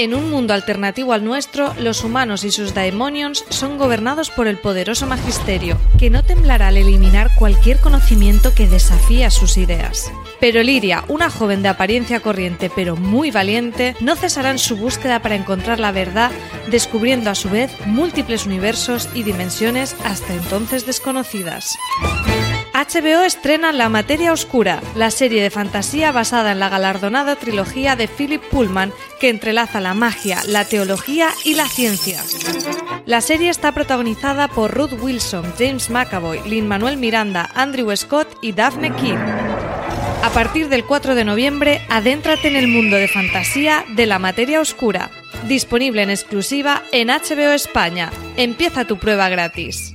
En un mundo alternativo al nuestro, los humanos y sus daemonions son gobernados por el poderoso magisterio, que no temblará al eliminar cualquier conocimiento que desafíe a sus ideas. Pero Liria, una joven de apariencia corriente pero muy valiente, no cesará en su búsqueda para encontrar la verdad, descubriendo a su vez múltiples universos y dimensiones hasta entonces desconocidas. HBO estrena La Materia Oscura, la serie de fantasía basada en la galardonada trilogía de Philip Pullman que entrelaza la magia, la teología y la ciencia. La serie está protagonizada por Ruth Wilson, James McAvoy, Lin-Manuel Miranda, Andrew Scott y Daphne King. A partir del 4 de noviembre, adéntrate en el mundo de fantasía de La Materia Oscura, disponible en exclusiva en HBO España. Empieza tu prueba gratis.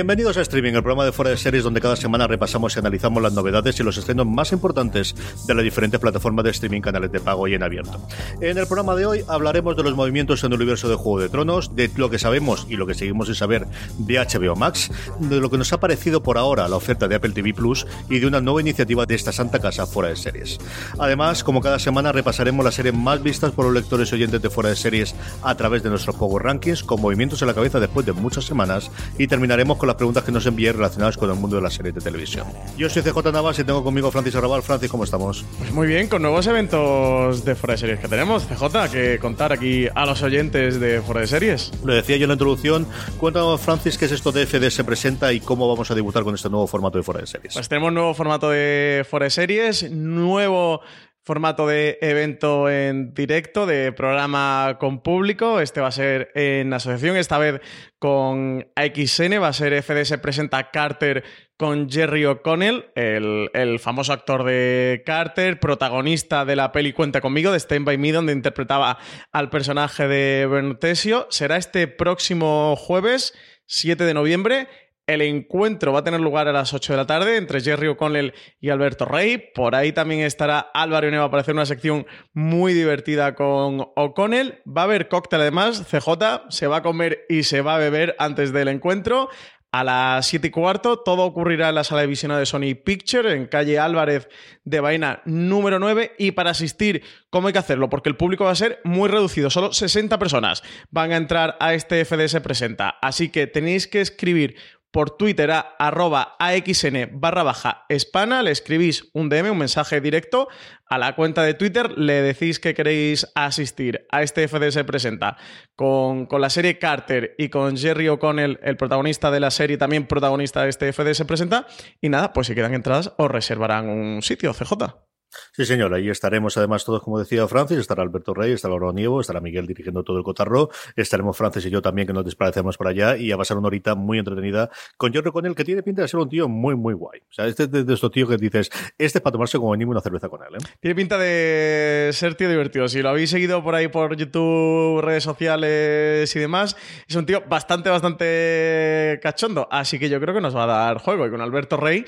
Bienvenidos a Streaming, el programa de fuera de series donde cada semana repasamos y analizamos las novedades y los estrenos más importantes de las diferentes plataformas de streaming, canales de pago y en abierto. En el programa de hoy hablaremos de los movimientos en el universo de Juego de Tronos, de lo que sabemos y lo que seguimos sin saber de HBO Max, de lo que nos ha parecido por ahora la oferta de Apple TV Plus y de una nueva iniciativa de esta santa casa fuera de series. Además, como cada semana repasaremos las series más vistas por los lectores y oyentes de fuera de series a través de nuestros Power Rankings con movimientos en la cabeza después de muchas semanas y terminaremos con las preguntas que nos envíen relacionadas con el mundo de las series de televisión. Yo soy CJ Navas y tengo conmigo Francis Arrabal. Francis, ¿cómo estamos? Pues muy bien, con nuevos eventos de Fuera de Series que tenemos, CJ, que contar aquí a los oyentes de Fuera de Series. Lo decía yo en la introducción. Cuéntanos, Francis, qué es esto de FD se presenta y cómo vamos a debutar con este nuevo formato de Fuera de Series. Pues tenemos nuevo formato de Fuera de Series, nuevo formato de evento en directo, de programa con público. Este va a ser en asociación, esta vez con AXN, va a ser FDS Presenta Carter con Jerry O'Connell, el, el, famoso actor de Carter, protagonista de la peli Cuenta conmigo, de Stand By Me, donde interpretaba al personaje de Bernotesio. Será este próximo jueves, 7 de noviembre, el encuentro va a tener lugar a las 8 de la tarde entre Jerry O'Connell y Alberto Rey. Por ahí también estará Álvaro Neva para hacer una sección muy divertida con O'Connell. Va a haber cóctel además, CJ, se va a comer y se va a beber antes del encuentro. A las 7 y cuarto, todo ocurrirá en la sala de visión de Sony Picture, en calle Álvarez de Vaina número 9. Y para asistir, ¿cómo hay que hacerlo? Porque el público va a ser muy reducido, solo 60 personas van a entrar a este FDS Presenta. Así que tenéis que escribir por Twitter a arroba AXN barra baja hispana, le escribís un DM, un mensaje directo a la cuenta de Twitter, le decís que queréis asistir a este FDS Presenta con, con la serie Carter y con Jerry O'Connell, el protagonista de la serie, también protagonista de este FDS Presenta, y nada, pues si quedan entradas os reservarán un sitio, CJ. Sí, señor, ahí estaremos además todos, como decía Francis, estará Alberto Rey, estará Laura Nievo, estará Miguel dirigiendo todo el cotarro, estaremos Francis y yo también que nos desplazaremos por allá y a pasar una horita muy entretenida con Jorge con él, que tiene pinta de ser un tío muy, muy guay. O sea, este es de, estos tíos que dices, este es para tomarse como mínimo una cerveza con él. ¿eh? Tiene pinta de ser tío divertido. Si lo habéis seguido por ahí por YouTube, redes sociales y demás, es un tío bastante, bastante cachondo. Así que yo creo que nos va a dar juego. Y con Alberto Rey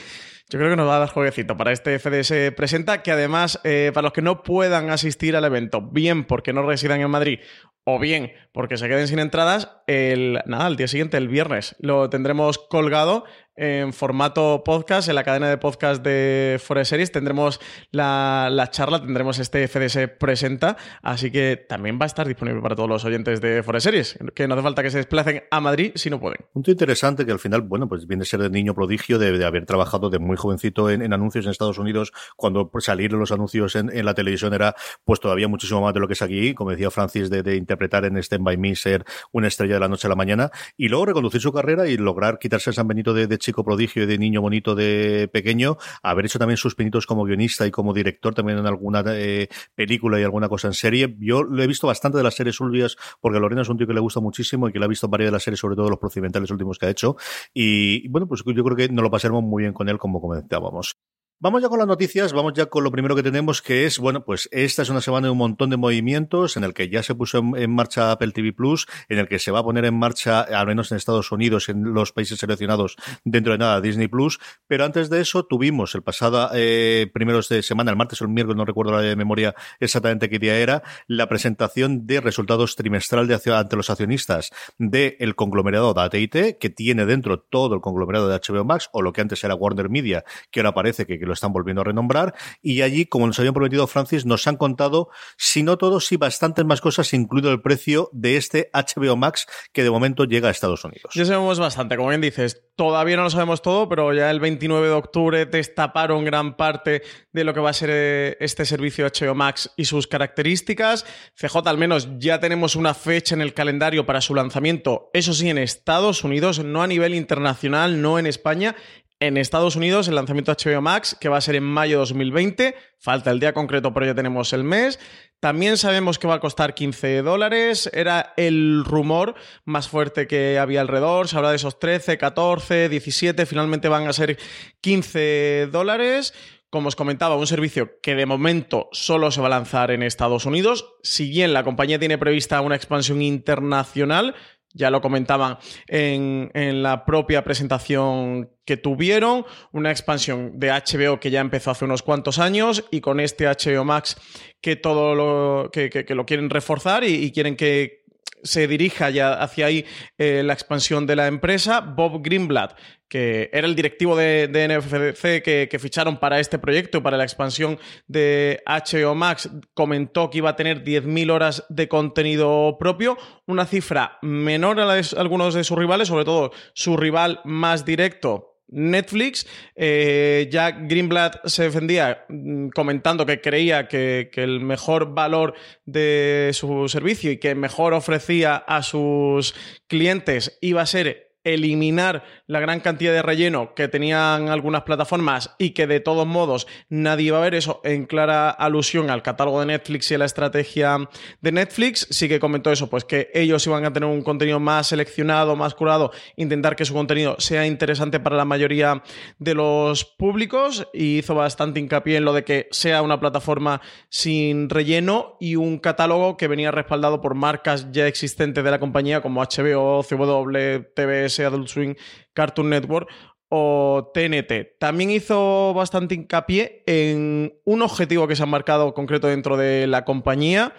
yo creo que nos va a dar jueguecito para este FDS Presenta, que además, eh, para los que no puedan asistir al evento, bien porque no residan en Madrid o bien porque se queden sin entradas, el, nada, el día siguiente, el viernes, lo tendremos colgado en formato podcast, en la cadena de podcast de Forest Series. Tendremos la, la, charla, tendremos este FDS Presenta, así que también va a estar disponible para todos los oyentes de Forest Series, que no hace falta que se desplacen a Madrid si no pueden. Punto interesante que al final, bueno, pues viene a ser de niño prodigio, de, de haber trabajado de muy jovencito en, en, anuncios en Estados Unidos, cuando salieron los anuncios en, en, la televisión era pues todavía muchísimo más de lo que es aquí, como decía Francis, de, de interpretar en Stand By Me, ser una estrella de la noche a la mañana, y luego reconducir su carrera y lograr quitarse el San Benito de, chico prodigio y de niño bonito de pequeño, haber hecho también sus pinitos como guionista y como director también en alguna eh, película y alguna cosa en serie. Yo lo he visto bastante de las series Ulvias, porque Lorena es un tío que le gusta muchísimo y que le ha visto varias de las series, sobre todo los procedimentales últimos que ha hecho. Y bueno, pues yo creo que nos lo pasaremos muy bien con él, como comentábamos. Vamos ya con las noticias, vamos ya con lo primero que tenemos, que es, bueno, pues esta es una semana de un montón de movimientos en el que ya se puso en, marcha Apple TV Plus, en el que se va a poner en marcha, al menos en Estados Unidos, en los países seleccionados dentro de nada, Disney Plus. Pero antes de eso, tuvimos el pasado eh, primeros de semana, el martes o el miércoles, no recuerdo la de memoria exactamente qué día era, la presentación de resultados trimestral de ante los accionistas del conglomerado de AT&T, que tiene dentro todo el conglomerado de HBO Max, o lo que antes era Warner Media, que ahora parece que, que lo están volviendo a renombrar. Y allí, como nos habían prometido Francis, nos han contado, si no todos, sí bastantes más cosas, incluido el precio de este HBO Max que de momento llega a Estados Unidos. Ya sabemos bastante, como bien dices, todavía no lo sabemos todo, pero ya el 29 de octubre destaparon gran parte de lo que va a ser eh, este servicio HBO Max y sus características. CJ al menos ya tenemos una fecha en el calendario para su lanzamiento, eso sí, en Estados Unidos, no a nivel internacional, no en España en Estados Unidos el lanzamiento HBO Max, que va a ser en mayo de 2020. Falta el día concreto, pero ya tenemos el mes. También sabemos que va a costar 15 dólares. Era el rumor más fuerte que había alrededor. Se habla de esos 13, 14, 17. Finalmente van a ser 15 dólares. Como os comentaba, un servicio que de momento solo se va a lanzar en Estados Unidos. Si bien la compañía tiene prevista una expansión internacional, ya lo comentaban en, la propia presentación que tuvieron, una expansión de HBO que ya empezó hace unos cuantos años y con este HBO Max que todo lo, que, lo quieren reforzar y, quieren que se dirija ya hacia ahí eh, la expansión de la empresa. Bob Greenblatt, que era el directivo de, NFC que, ficharon para este proyecto, para la expansión de HBO Max, comentó que iba a tener 10.000 horas de contenido propio, una cifra menor a la de algunos de sus rivales, sobre todo su rival más directo, Netflix. Eh, Jack Greenblatt se defendía mm, comentando que creía que, que, el mejor valor de su servicio y que mejor ofrecía a sus clientes iba a ser eliminar la gran cantidad de relleno que tenían algunas plataformas y que de todos modos nadie iba a ver eso en clara alusión al catálogo de Netflix y a la estrategia de Netflix. Sí que comentó eso, pues que ellos iban a tener un contenido más seleccionado, más curado, intentar que su contenido sea interesante para la mayoría de los públicos y hizo bastante hincapié en lo de que sea una plataforma sin relleno y un catálogo que venía respaldado por marcas ya existentes de la compañía como HBO, CW, TVS Adult Swing, Cartoon Network o TNT. También hizo bastante hincapié en un objetivo que se ha marcado concreto dentro de la compañía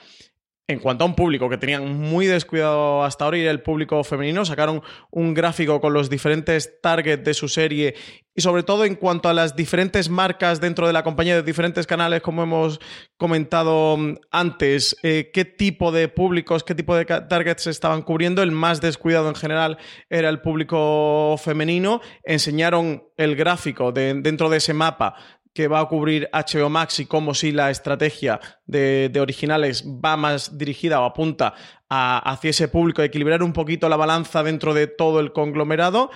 en cuanto a un público que tenían muy descuidado hasta ahora y el público femenino, sacaron un gráfico con los diferentes targets de su serie y sobre todo en cuanto a las diferentes marcas dentro de la compañía de diferentes canales, como hemos comentado antes, eh, qué tipo de públicos, qué tipo de targets estaban cubriendo. El más descuidado en general era el público femenino. Enseñaron el gráfico de, dentro de ese mapa que va a cubrir HBO Max y cómo si la estrategia de, originales va más dirigida o apunta hacia ese público, equilibrar un poquito la balanza dentro de todo el conglomerado.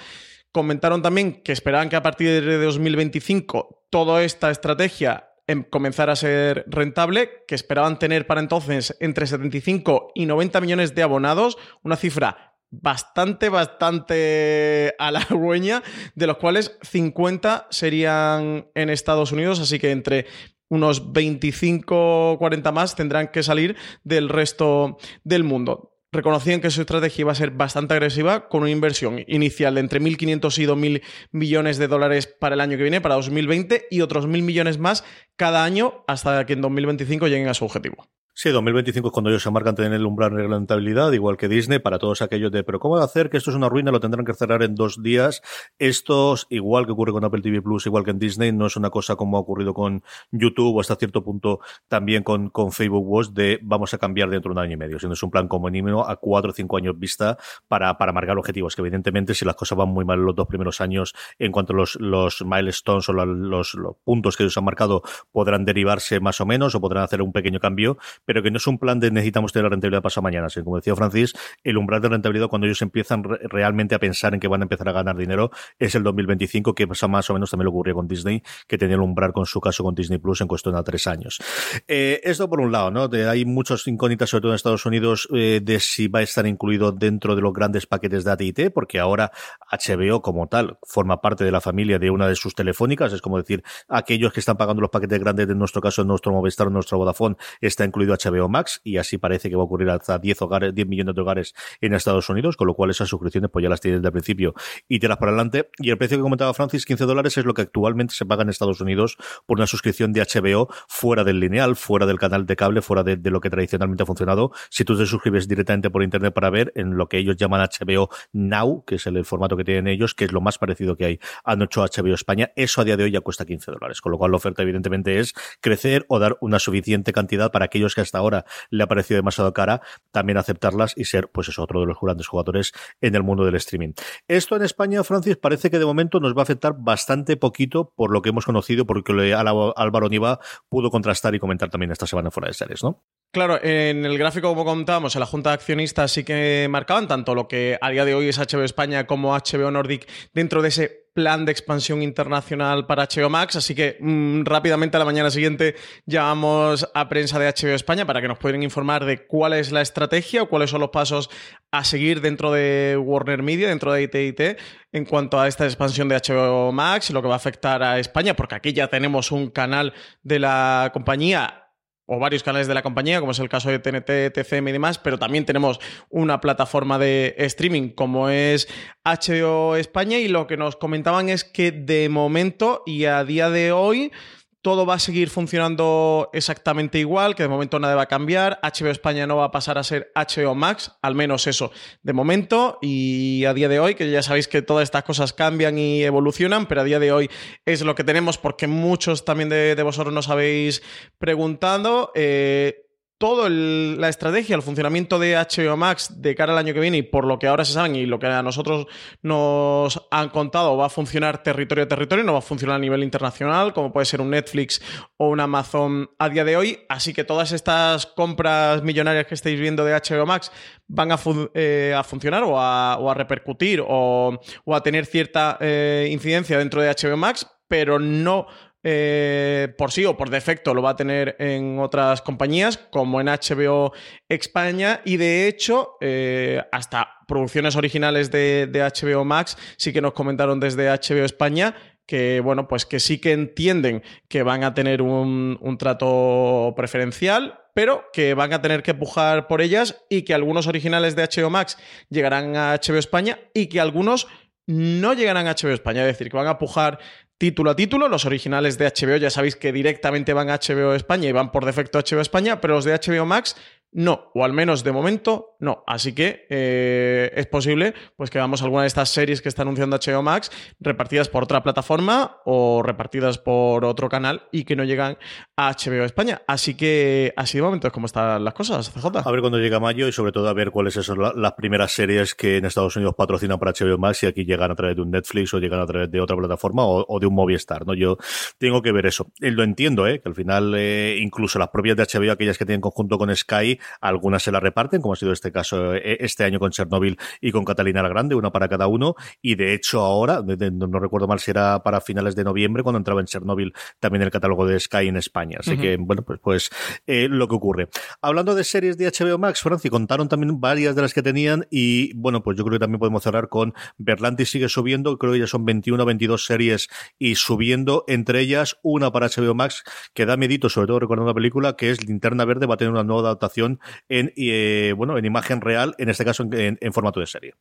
Comentaron también que esperaban que a partir de 2025 toda esta estrategia em, comenzara a ser rentable, que esperaban tener para entonces entre 75 y 90 millones de abonados, una cifra bastante, bastante halagüeña, de los cuales 50 serían en Estados Unidos, así que entre unos 25 o 40 más tendrán que salir del resto del mundo. Reconocían que su estrategia iba a ser bastante agresiva, con una inversión inicial de entre 1.500 y 2.000 millones de dólares para el año que viene, para 2020, y otros 1.000 millones más cada año hasta que en 2025 lleguen a su objetivo. Sí, 2025 es cuando ellos se marcan tener el umbral de rentabilidad, igual que Disney, para todos aquellos de, pero ¿cómo va a hacer que esto es una ruina? Lo tendrán que cerrar en dos días. Estos, igual que ocurre con Apple TV Plus, igual que en Disney, no es una cosa como ha ocurrido con YouTube o hasta cierto punto también con, con Facebook Watch de vamos a cambiar dentro de un año y medio, sino es un plan como mínimo a cuatro o cinco años vista para, para marcar objetivos, que evidentemente si las cosas van muy mal en los dos primeros años en cuanto a los, los milestones o los, los puntos que ellos han marcado podrán derivarse más o menos o podrán hacer un pequeño cambio, pero que no es un plan de necesitamos tener la rentabilidad pasado mañana. Sino, como decía Francis, el umbral de rentabilidad cuando ellos empiezan realmente a pensar en que van a empezar a ganar dinero es el 2025, que más o menos también lo ocurrió con Disney, que tenía el umbral con su caso con Disney Plus en cuestión de tres años. Eh, esto por un lado, ¿no? hay muchos incógnitas, sobre todo en Estados Unidos, eh, de si va a estar incluido dentro de los grandes paquetes de AT&T, porque ahora HBO como tal forma parte de la familia de una de sus telefónicas, es como decir, aquellos que están pagando los paquetes grandes, en nuestro caso, en nuestro Movistar, en nuestro Vodafone, está incluido HBO Max, y así parece que va a ocurrir hasta 10 hogares, 10 millones de hogares en Estados Unidos, con lo cual esas suscripciones pues ya las tienes desde el principio y tiras para adelante. Y el precio que comentaba Francis, 15 dólares, es lo que actualmente se paga en Estados Unidos por una suscripción de HBO fuera del lineal, fuera del canal de cable, fuera de, lo que tradicionalmente ha funcionado. Si tú te suscribes directamente por internet para ver en lo que ellos llaman HBO Now, que es el, formato que tienen ellos, que es lo más parecido que hay a nuestro HBO España, eso a día de hoy ya cuesta 15 dólares. Con lo cual la oferta evidentemente es crecer o dar una suficiente cantidad para aquellos que hasta ahora le ha parecido demasiado cara, también aceptarlas y ser, pues eso, otro de los grandes jugadores en el mundo del streaming. Esto en España, Francis, parece que de momento nos va a afectar bastante poquito por lo que hemos conocido, porque Álvaro Niva pudo contrastar y comentar también esta semana fuera de series, ¿no? Claro, en el gráfico, como contábamos, en la Junta de Accionistas sí que marcaban tanto lo que a día de hoy es HBO España como HBO Nordic dentro de ese plan de expansión internacional para HBO Max, así que mm, rápidamente a la mañana siguiente llamamos a prensa de HBO España para que nos puedan informar de cuál es la estrategia o cuáles son los pasos a seguir dentro de Warner Media, dentro de ITIT, en cuanto a esta expansión de HBO Max y lo que va a afectar a España, porque aquí ya tenemos un canal de la compañía o varios canales de la compañía, como es el caso de TNT, TCM y demás, pero también tenemos una plataforma de streaming como es HBO España y lo que nos comentaban es que de momento y a día de hoy todo va a seguir funcionando exactamente igual, que de momento nada va a cambiar. HBO España no va a pasar a ser HBO Max, al menos eso de momento. Y a día de hoy, que ya sabéis que todas estas cosas cambian y evolucionan, pero a día de hoy es lo que tenemos porque muchos también de, vosotros nos habéis preguntado. Eh, toda la estrategia, el funcionamiento de HBO Max de cara al año que viene y por lo que ahora se saben y lo que a nosotros nos han contado va a funcionar territorio a territorio, no va a funcionar a nivel internacional como puede ser un Netflix o un Amazon a día de hoy. Así que todas estas compras millonarias que estáis viendo de HBO Max van a, eh, funcionar o a, repercutir o, a tener cierta eh, incidencia dentro de HBO Max, pero no eh, por sí o por defecto lo va a tener en otras compañías, como en HBO España, y de hecho, eh, hasta producciones originales de, HBO Max sí que nos comentaron desde HBO España que bueno, pues que sí que entienden que van a tener un, un, trato preferencial, pero que van a tener que pujar por ellas y que algunos originales de HBO Max llegarán a HBO España y que algunos no llegarán a HBO España, es decir, que van a pujar título a título. Los originales de HBO ya sabéis que directamente van a HBO España y van por defecto a HBO España, pero los de HBO Max no, o al menos de momento no. Así que eh, es posible pues, que veamos alguna de estas series que está anunciando HBO Max repartidas por otra plataforma o repartidas por otro canal y que no llegan a HBO España. Así que así de momento es como están las cosas, CJ. A ver cuando llega mayo y sobre todo a ver cuáles son las primeras series que en Estados Unidos patrocinan para HBO Max y aquí llegan a través de un Netflix o llegan a través de otra plataforma o, de un Movistar. ¿no? Yo tengo que ver eso. Eh, lo entiendo, ¿eh? que al final eh, incluso las propias de HBO, aquellas que tienen conjunto con Sky, algunas se la reparten, como ha sido este caso eh, este año con Chernobyl y con Catalina la Grande, una para cada uno, y de hecho ahora, no, recuerdo mal si era para finales de noviembre, cuando entraba en Chernobyl también el catálogo de Sky en España. Así que, bueno, pues, pues eh, lo que ocurre. Hablando de series de HBO Max, Franci, contaron también varias de las que tenían y, bueno, pues yo creo que también podemos cerrar con Berlanti sigue subiendo, creo que ya son 21 o 22 series y subiendo, entre ellas una para HBO Max que da medito, sobre todo recordando la película, que es Linterna Verde, va a tener una nueva adaptación en, eh, bueno, en imagen real, en este caso en, formato de serie.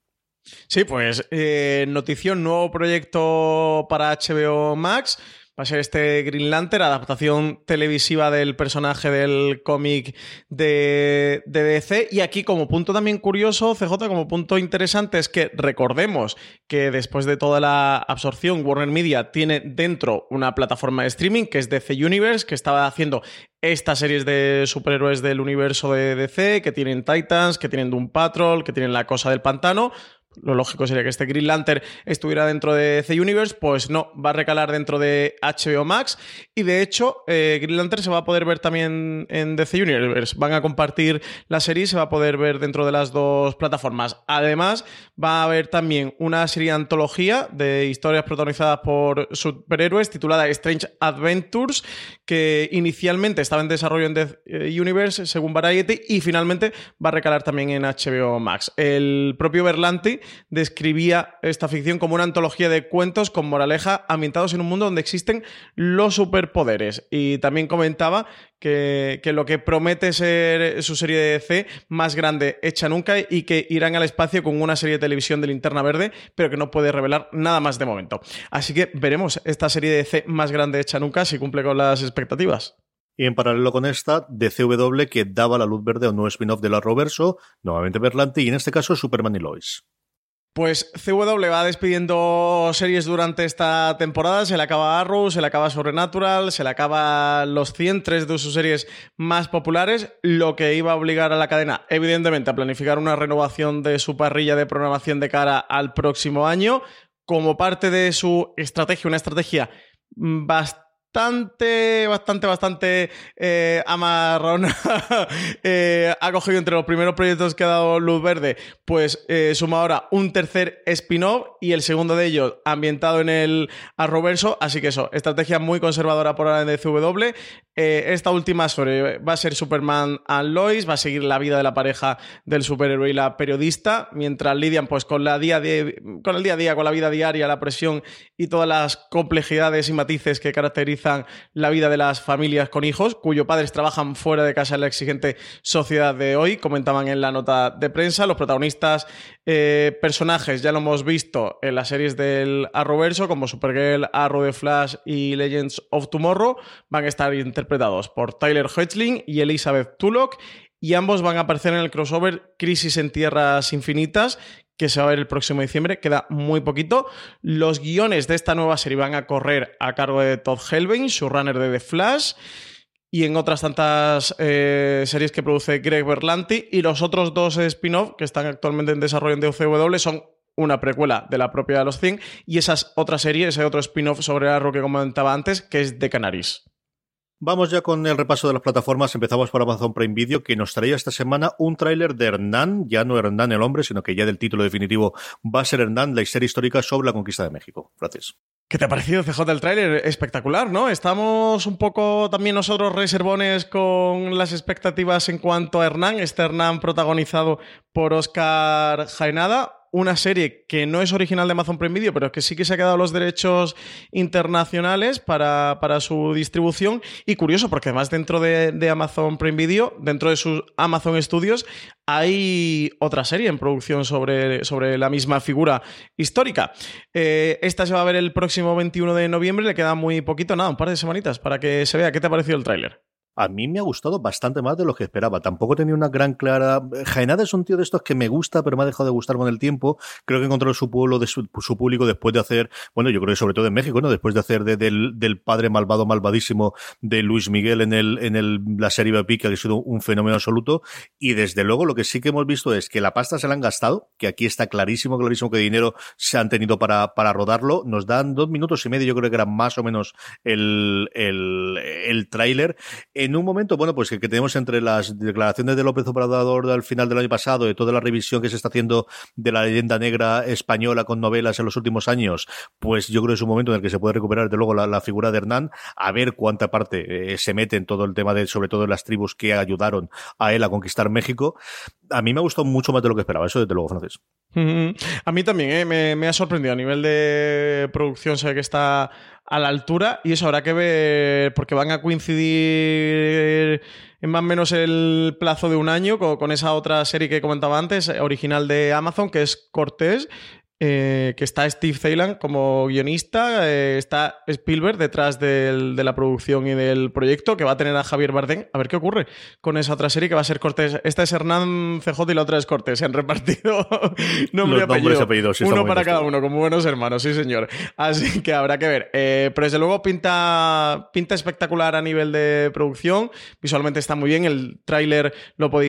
Sí, pues eh, notición, nuevo proyecto para HBO Max. Va a ser este Green Lantern, adaptación televisiva del personaje del cómic de, DC. Y aquí, como punto también curioso, CJ, como punto interesante, es que recordemos que después de toda la absorción, Warner Media tiene dentro una plataforma de streaming que es DC Universe, que estaba haciendo estas series de superhéroes del universo de DC, que tienen Titans, que tienen Doom Patrol, que tienen La Cosa del Pantano lo lógico sería que este Green Lantern estuviera dentro de DC Universe, pues no, va a recalar dentro de HBO Max y de hecho eh, Green Lantern se va a poder ver también en DC Universe, van a compartir la serie y se va a poder ver dentro de las dos plataformas. Además, va a haber también una serie antología de historias protagonizadas por superhéroes titulada Strange Adventures, que inicialmente estaba en desarrollo en DC Universe, según Variety, y finalmente va a recalar también en HBO Max. El propio Berlanti describía esta ficción como una antología de cuentos con moraleja ambientados en un mundo donde existen los superpoderes. Y también comentaba que, lo que promete ser su serie de DC más grande hecha nunca y que irán al espacio con una serie de televisión de linterna verde, pero que no puede revelar nada más de momento. Así que veremos esta serie de DC más grande hecha nunca si cumple con las expectativas. Y en paralelo con esta, DCW que daba la luz verde a un nuevo spin-off de la Roverso, nuevamente Berlanti, y en este caso Superman y Lois. Pues CW va despidiendo series durante esta temporada. Se le acaba Arrow, se le acaba Sobrenatural, se le acaba los 100, tres de sus series más populares, lo que iba a obligar a la cadena, evidentemente, a planificar una renovación de su parrilla de programación de cara al próximo año. Como parte de su estrategia, una estrategia bastante bastante, bastante, bastante eh, eh, ha cogido entre los primeros proyectos que ha dado Luz Verde, pues eh, suma ahora un tercer spin-off y el segundo de ellos ambientado en el Arroverso. Así que eso, estrategia muy conservadora por ahora en DCW. esta última sobre va a ser Superman and Lois, va a seguir la vida de la pareja del superhéroe y la periodista, mientras lidian pues con, la día con el día a día, con la vida diaria, la presión y todas las complejidades y matices que caracterizan la vida de las familias con hijos, cuyos padres trabajan fuera de casa en la exigente sociedad de hoy, comentaban en la nota de prensa. Los protagonistas eh, personajes ya lo hemos visto en las series del Arrowverso, como Supergirl, Arrow de Flash y Legends of Tomorrow, van a estar interpretados por Tyler Hoechlin y Elizabeth Tulloch y ambos van a aparecer en el crossover Crisis en Tierras Infinitas, que se va a ver el próximo diciembre, queda muy poquito. Los guiones de esta nueva serie van a correr a cargo de Todd Helbing, runner de The Flash, y en otras tantas eh, series que produce Greg Berlanti. Y los otros dos spin-off que están actualmente en desarrollo en DCW son una precuela de la propia de los 100 y esas otra serie, ese otro spin-off sobre Arrow que comentaba antes, que es de Canaris. Vamos ya con el repaso de las plataformas. Empezamos por Amazon Prime Video, que nos traía esta semana un tráiler de Hernán, ya no Hernán el hombre, sino que ya del título definitivo va a ser Hernán, la historia histórica sobre la conquista de México. Gracias. ¿Qué te ha parecido, CJ, el tráiler? Espectacular, ¿no? Estamos un poco también nosotros reservones con las expectativas en cuanto a Hernán, este Hernán protagonizado por Oscar Jaenada, una serie que no es original de Amazon Prime Video, pero que sí que se ha quedado los derechos internacionales para, su distribución. Y curioso, porque además dentro de, Amazon Prime Video, dentro de sus Amazon Studios, hay otra serie en producción sobre, sobre la misma figura histórica. Eh, esta se va a ver el próximo 21 de noviembre, le queda muy poquito, nada, un par de semanitas para que se vea. ¿Qué te ha parecido el tráiler? A mí me ha gustado bastante más de lo que esperaba. Tampoco tenía una gran clara. Jaenada es un tío de estos que me gusta, pero me ha dejado de gustar con el tiempo. Creo que encontró su pueblo, de su, público después de hacer, bueno, yo creo que sobre todo en México, ¿no? Después de hacer del, padre malvado, malvadísimo de Luis Miguel en el, en el, la serie Bapica, que ha sido un fenómeno absoluto. Y desde luego lo que sí que hemos visto es que la pasta se la han gastado, que aquí está clarísimo, clarísimo que dinero se han tenido para, rodarlo. Nos dan dos minutos y medio, yo creo que era más o menos el tráiler. En un momento, bueno, pues que tenemos entre las declaraciones de López Obrador al final del año pasado, de toda la revisión que se está haciendo de la leyenda negra española con novelas en los últimos años, pues yo creo que es un momento en el que se puede recuperar, de luego, la, figura de Hernán, a ver cuánta parte eh, se mete en todo el tema de, sobre todo, las tribus que ayudaron a él a conquistar México. A mí me ha gustado mucho más de lo que esperaba, eso desde luego, francés. A mí también, eh, me, me ha sorprendido a nivel de producción, sé que está a la altura y eso habrá que ver porque van a coincidir en más o menos el plazo de un año con, esa otra serie que comentaba antes, original de Amazon, que es Cortés, eh, que está Steve Thailand como guionista, eh, está Spielberg detrás de la producción y del proyecto, que va a tener a Javier Bardem. A ver qué ocurre con esa otra serie que va a ser Cortés. Esta es Hernán CJ y la otra es Cortés. Se han repartido nombre y apellido. uno para cada uno, como buenos hermanos, sí señor. Así que habrá que ver. Eh, pero desde luego pinta, pinta espectacular a nivel de producción. Visualmente está muy bien. El tráiler lo podéis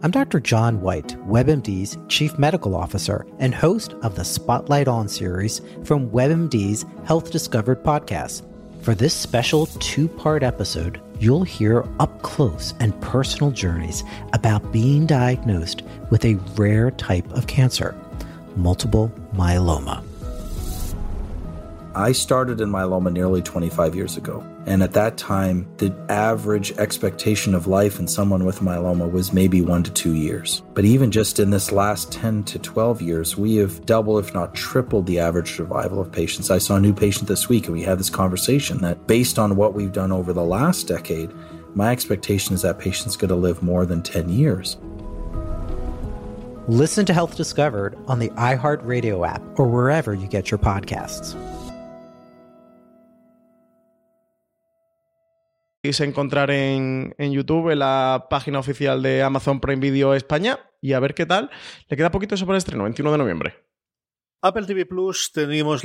I'm Dr. John White, WebMD's Chief Medical Officer and host of the Spotlight On series from WebMD's Health Discovered podcast. For this special two part episode, you'll hear up close and personal journeys about being diagnosed with a rare type of cancer, multiple myeloma. I started in myeloma nearly 25 years ago. And at that time, the average expectation of life in someone with myeloma was maybe one to two years. But even just in this last 10 to 12 years, we have doubled, if not tripled, the average survival of patients. I saw a new patient this week, and we had this conversation that based on what we've done over the last decade, my expectation is that patient's going to live more than 10 years. Listen to Health Discovered on the iHeartRadio app or wherever you get your podcasts. Encontrar en, en, YouTube, en la página oficial de Amazon Prime Video España, y a ver qué tal. Le queda poquito eso para el estreno, 21 de noviembre. Apple TV Plus tenemos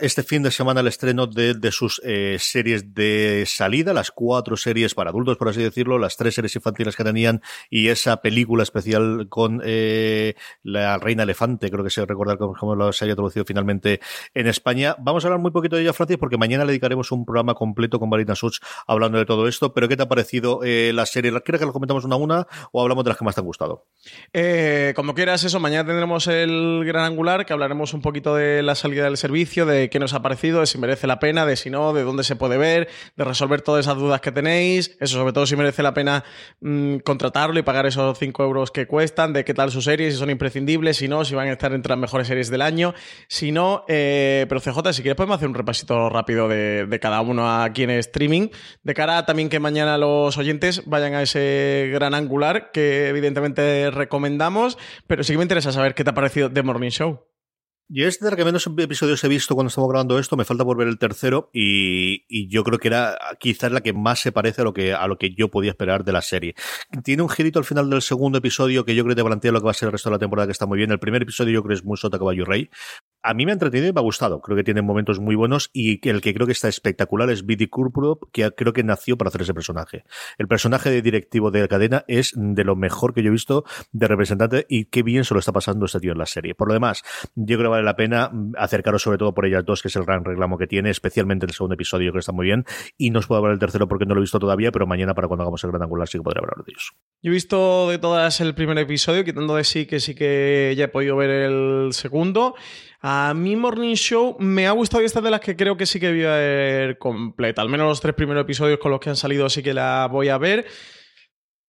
este fin de semana el estreno de, sus eh, series de salida, las cuatro series para adultos, por así decirlo, las tres series infantiles que tenían y esa película especial con eh, la Reina Elefante, creo que se recordar cómo, se haya traducido finalmente en España. Vamos a hablar muy poquito de ella, Francis, porque mañana le dedicaremos un programa completo con Marina Such hablando de todo esto. Pero ¿qué te ha parecido eh, la serie? ¿Quieres que lo comentamos una a una o hablamos de las que más te han gustado? como quieras, eso. Mañana tendremos el gran angular que hablaremos un poquito de la salida del servicio, de qué nos ha parecido, de si merece la pena, de si no, de dónde se puede ver, de resolver todas esas dudas que tenéis. Eso, sobre todo, si merece la pena mm, contratarlo y pagar esos 5 euros que cuestan, de qué tal sus series, si son imprescindibles, si no, si van a estar entre las mejores series del año. Si no, eh, pero CJ, si quieres, podemos hacer un repasito rápido de, cada uno aquí en streaming, de cara también que mañana los oyentes vayan a ese gran angular que evidentemente recomendamos, pero sí que me interesa saber qué te ha parecido The Morning Show. Yo es de que menos episodios he visto cuando estamos grabando esto, me falta por ver el tercero y, yo creo que era quizás la que más se parece a lo que a lo que yo podía esperar de la serie. Tiene un girito al final del segundo episodio que yo creo que te plantea lo que va a ser el resto de la temporada que está muy bien. El primer episodio yo creo que es muy sota caballo rey, a mí me ha entretenido y me ha gustado. Creo que tiene momentos muy buenos y el que creo que está espectacular es Biddy Kurprop, que creo que nació para hacer ese personaje. El personaje de directivo de la cadena es de lo mejor que yo he visto de representante y qué bien se lo está pasando este tío en la serie. Por lo demás, yo creo que vale la pena acercaros sobre todo por ellas dos, que es el gran reclamo que tiene, especialmente el segundo episodio, que está muy bien. Y no os puedo hablar del tercero porque no lo he visto todavía, pero mañana para cuando hagamos el gran angular sí que podré hablar de ellos. Yo he visto de todas el primer episodio, quitando de sí que sí que ya he podido ver el segundo. A mí Morning Show me ha gustado y esta de las que creo que sí que voy a ver completa. Al menos los tres primeros episodios con los que han salido sí que la voy a ver.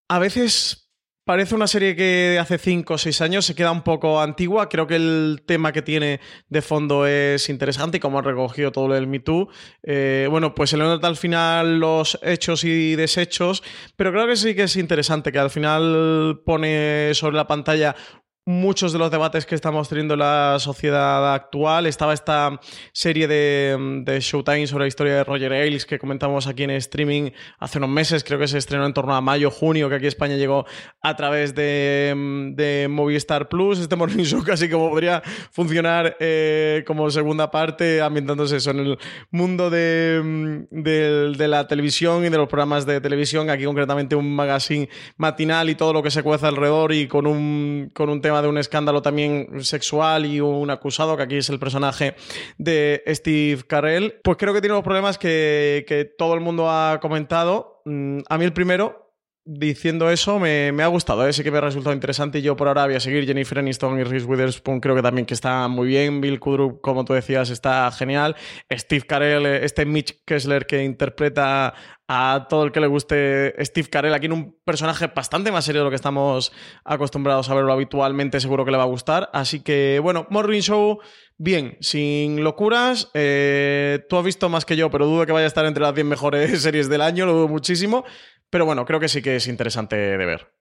A veces parece una serie que hace cinco o seis años se queda un poco antigua. Creo que el tema que tiene de fondo es interesante y como ha recogido todo el Me Too. Eh, bueno, pues se le nota al final los hechos y desechos, pero creo que sí que es interesante, que al final pone sobre la pantalla muchos de los debates que estamos teniendo en la sociedad actual. Estaba esta serie de, de, Showtime sobre la historia de Roger Ailes que comentamos aquí en streaming hace unos meses, creo que se estrenó en torno a mayo, junio, que aquí España llegó a través de, de Movistar Plus. Este Morning Show casi como podría funcionar eh, como segunda parte, ambientándose eso en el mundo de, de, la televisión y de los programas de televisión, aquí concretamente un magazine matinal y todo lo que se cuece alrededor y con un, con un tema de un escándalo también sexual y un acusado, que aquí es el personaje de Steve Carell, pues creo que tiene los problemas que, que todo el mundo ha comentado. Mm, a mí el primero, diciendo eso, me, ha gustado, ¿eh? sí que me ha resultado interesante y yo por ahora voy a seguir Jennifer Aniston y Reese Witherspoon, creo que también que está muy bien, Bill Kudrup, como tú decías, está genial, Steve Carell, este Mitch Kessler que interpreta a todo el que le guste Steve Carell, aquí en un personaje bastante más serio de lo que estamos acostumbrados a verlo habitualmente, seguro que le va a gustar, así que bueno, Morning Show... Bien, sin locuras. Eh, tú has visto más que yo, pero dudo que vaya a estar entre las 10 mejores series del año, lo dudo muchísimo. Pero bueno, creo que sí que es interesante de ver.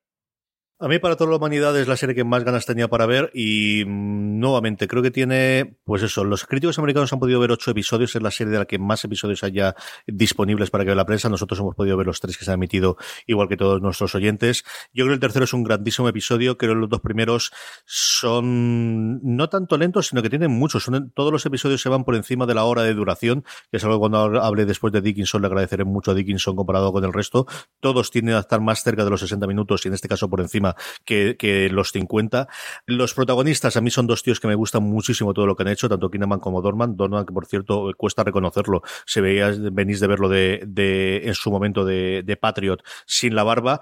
A mí, para toda la humanidad, es la serie que más ganas tenía para ver y mm, nuevamente creo que tiene, pues eso, los críticos americanos han podido ver ocho episodios, es la serie de la que más episodios haya disponibles para que vea la prensa. Nosotros hemos podido ver los tres que se han emitido, igual que todos nuestros oyentes. Yo creo que el tercero es un grandísimo episodio, creo que los dos primeros son no tanto lentos, sino que tienen muchos. todos los episodios se van por encima de la hora de duración, que es algo que cuando hable después de Dickinson le agradeceré mucho a Dickinson comparado con el resto. Todos tienen a estar más cerca de los 60 minutos y en este caso por encima que, los 50. Los protagonistas a mí son dos tíos que me gustan muchísimo todo lo que han hecho, tanto Kinnaman como Dorman. Dorman, que por cierto, cuesta reconocerlo, se veía, venís de verlo de, de en su momento de, de Patriot sin la barba,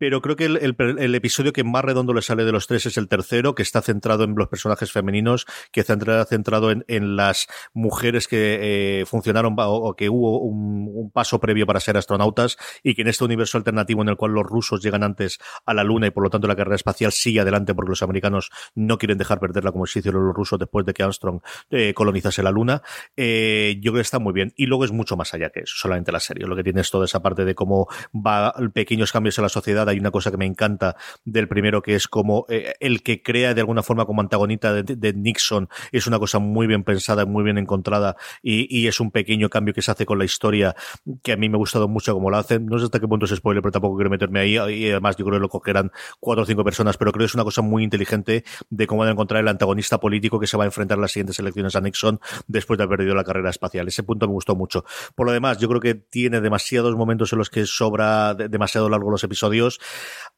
pero creo que el, episodio que más redondo le sale de los tres es el tercero, que está centrado en los personajes femeninos, que está centrado en, en las mujeres que eh, funcionaron o, que hubo un, paso previo para ser astronautas y que en este universo alternativo en el cual los rusos llegan antes a la Luna y por lo tanto la carrera espacial sigue adelante porque los americanos no quieren dejar perderla como se hicieron los rusos después de que Armstrong eh, colonizase la Luna, eh, yo creo que está muy bien. Y luego es mucho más allá que eso, solamente la serie. Lo que tiene es toda esa parte de cómo va pequeños cambios en la sociedad hay una cosa que me encanta del primero, que es como eh, el que crea de alguna forma como antagonista de, Nixon, es una cosa muy bien pensada, muy bien encontrada, y, es un pequeño cambio que se hace con la historia, que a mí me ha gustado mucho como lo hacen. No sé hasta qué punto es spoiler, pero tampoco quiero meterme ahí, y además yo creo que lo cogerán cuatro o cinco personas, pero creo que es una cosa muy inteligente de cómo van a encontrar el antagonista político que se va a enfrentar en las siguientes elecciones a Nixon después de haber perdido la carrera espacial. Ese punto me gustó mucho. Por lo demás, yo creo que tiene demasiados momentos en los que sobra demasiado largo los episodios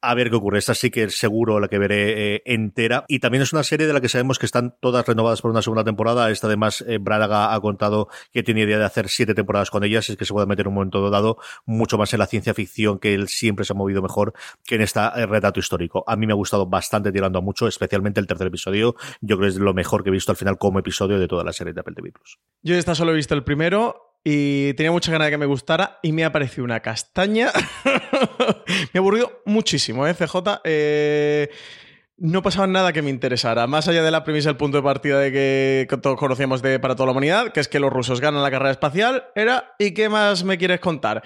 a ver qué ocurre. Esta sí que es seguro la que veré eh, entera. Y también es una serie de la que sabemos que están todas renovadas por una segunda temporada. Esta además, eh, Braga ha contado que tiene idea de hacer siete temporadas con ellas. Es que se puede meter un momento dado mucho más en la ciencia ficción, que él siempre se ha movido mejor que en este retrato histórico. A mí me ha gustado bastante tirando a mucho, especialmente el tercer episodio. Yo creo que es lo mejor que he visto al final como episodio de toda la serie de Apple TV Plus. Yo esta solo he visto el primero y tenía mucha ganas de que me gustara y me ha parecido una castaña. me ha aburrido muchísimo, ¿eh, CJ? Eh, no pasaba nada que me interesara, más allá de la premisa del punto de partida de que todos conocíamos de para toda la humanidad, que es que los rusos ganan la carrera espacial, era ¿y qué más me quieres contar?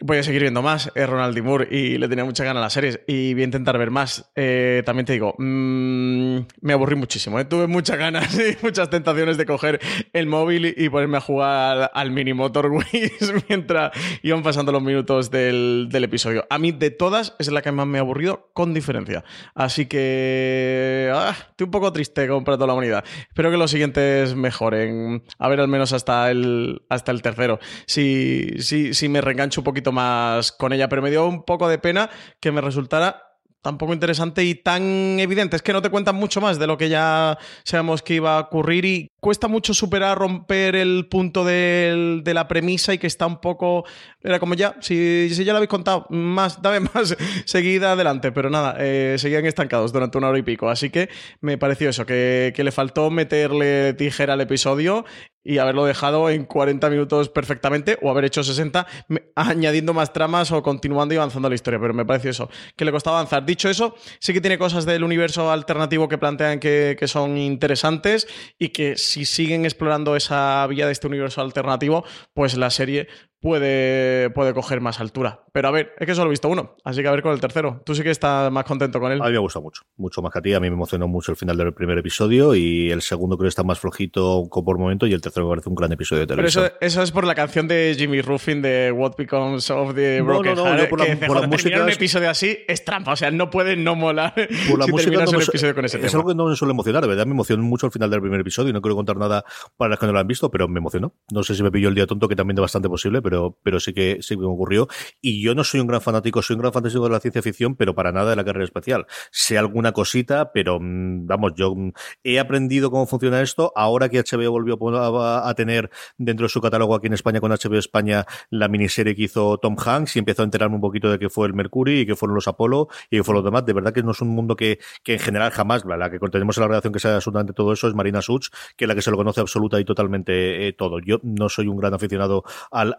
Voy a seguir viendo más, es Ronald D. Moore y le tenía mucha ganas a las series y voy a intentar ver más. Eh, también te digo, mm, me aburrí muchísimo, ¿eh? tuve muchas ganas y muchas tentaciones de coger el móvil y ponerme a jugar al mini Motor mientras iban pasando los minutos del, episodio. A mí de todas es la que más me ha aburrido con diferencia. Así que ah, estoy un poco triste con para toda la humanidad. Espero que los siguientes mejoren. A ver al menos hasta el, hasta el tercero. Si, si, si me reengancho un poquito más con ella, pero me dio un poco de pena que me resultara tan poco interesante y tan evidente. Es que no te cuentan mucho más de lo que ya sabemos que iba a ocurrir y cuesta mucho superar, romper el punto de, la premisa y que está un poco... Era como ya, si, ya lo habéis contado, más, dame más, seguida adelante. Pero nada, eh, seguían estancados durante una hora y pico. Así que me pareció eso, que, que le faltó meterle tijera al episodio y haberlo dejado en 40 minutos perfectamente o haber hecho 60 añadiendo más tramas o continuando y avanzando la historia. Pero me pareció eso, que le costaba avanzar. Dicho eso, sí que tiene cosas del universo alternativo que plantean que, que son interesantes y que si siguen explorando esa vía de este universo alternativo, pues la serie puede, puede coger más altura. Pero a ver, es que solo he visto uno, así que a ver con el tercero. Tú sí que estás más contento con él. A mí me gusta mucho, mucho más que a ti. A mí me emocionó mucho el final del primer episodio y el segundo creo que está más flojito por momento y el tercero me parece un gran episodio de televisión. Pero eso, es por la canción de Jimmy Ruffin de What Becomes of the Broken no, no, no, por la, música un episodio así es trampa, o sea, no puede no molar por la si música no episodio con ese Es algo que no me suele emocionar, de verdad me emocionó mucho el final del primer episodio y no quiero contar nada para los que no lo han visto, pero me emocionó. No sé si me pilló el día tonto, que también es bastante posible, pero, pero sí que sí que me ocurrió. Y yo no soy un gran fanático, soy un gran fanático de la ciencia ficción, pero para nada de la carrera espacial. Sé alguna cosita, pero mm, vamos, yo mm, he aprendido cómo funciona esto. Ahora que HBO volvió a, tener dentro de su catálogo aquí en España con HBO España la miniserie que hizo Tom Hanks y empezó a enterarme un poquito de qué fue el Mercury y qué fueron los Apolo y qué fue los demás. De verdad que no es un mundo que, que en general jamás, la que tenemos en la relación que sea absolutamente todo eso es Marina Such, que es la que se lo conoce absoluta y totalmente eh, todo. Yo no soy un gran aficionado al,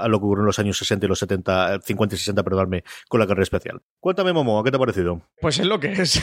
a lo que ocurrió en los años 60 y los 70, 50 y 60, perdóname, con la carrera especial. Cuéntame, Momo, ¿qué te ha parecido? Pues es lo que es.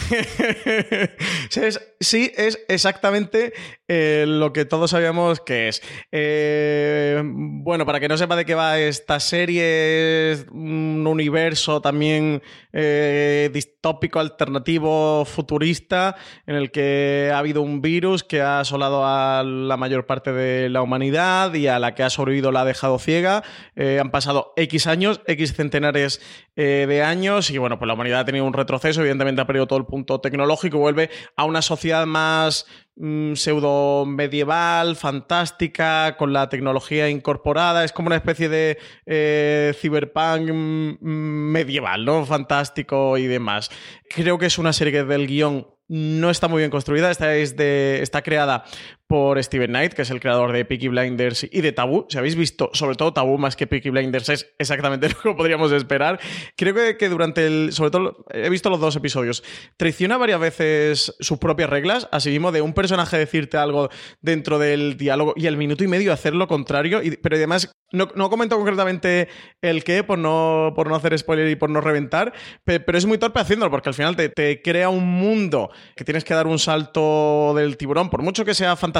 sí, es exactamente eh, lo que todos sabíamos que es. Eh, bueno, para que no sepa de qué va esta serie, es un universo también eh, distópico, alternativo, futurista, en el que ha habido un virus que ha asolado a la mayor parte de la humanidad y a la que ha sobrevivido la ha dejado ciega. Han pasado X años, X centenares de años y bueno, pues la humanidad ha tenido un retroceso, evidentemente ha perdido todo el punto tecnológico vuelve a una sociedad más mm, pseudo medieval, fantástica, con la tecnología incorporada. Es como una especie de eh, cyberpunk mm, medieval, ¿no? Fantástico y demás. Creo que es una serie que del guion no está muy bien construida. Es de, está creada por Steven Knight, que es el creador de Peaky Blinders y de Taboo. Si habéis visto, sobre todo Taboo más que Peaky Blinders, es exactamente lo que podríamos esperar. Creo que, que durante el. Sobre todo, he visto los dos episodios. Traiciona varias veces sus propias reglas, así mismo de un personaje decirte algo dentro del diálogo y al minuto y medio hacer lo contrario. pero además, no, no, comento concretamente el qué, por no, por no hacer spoiler y por no reventar, pero es muy torpe haciéndolo, porque al final te, te crea un mundo que tienes que dar un salto del tiburón, por mucho que sea fantástico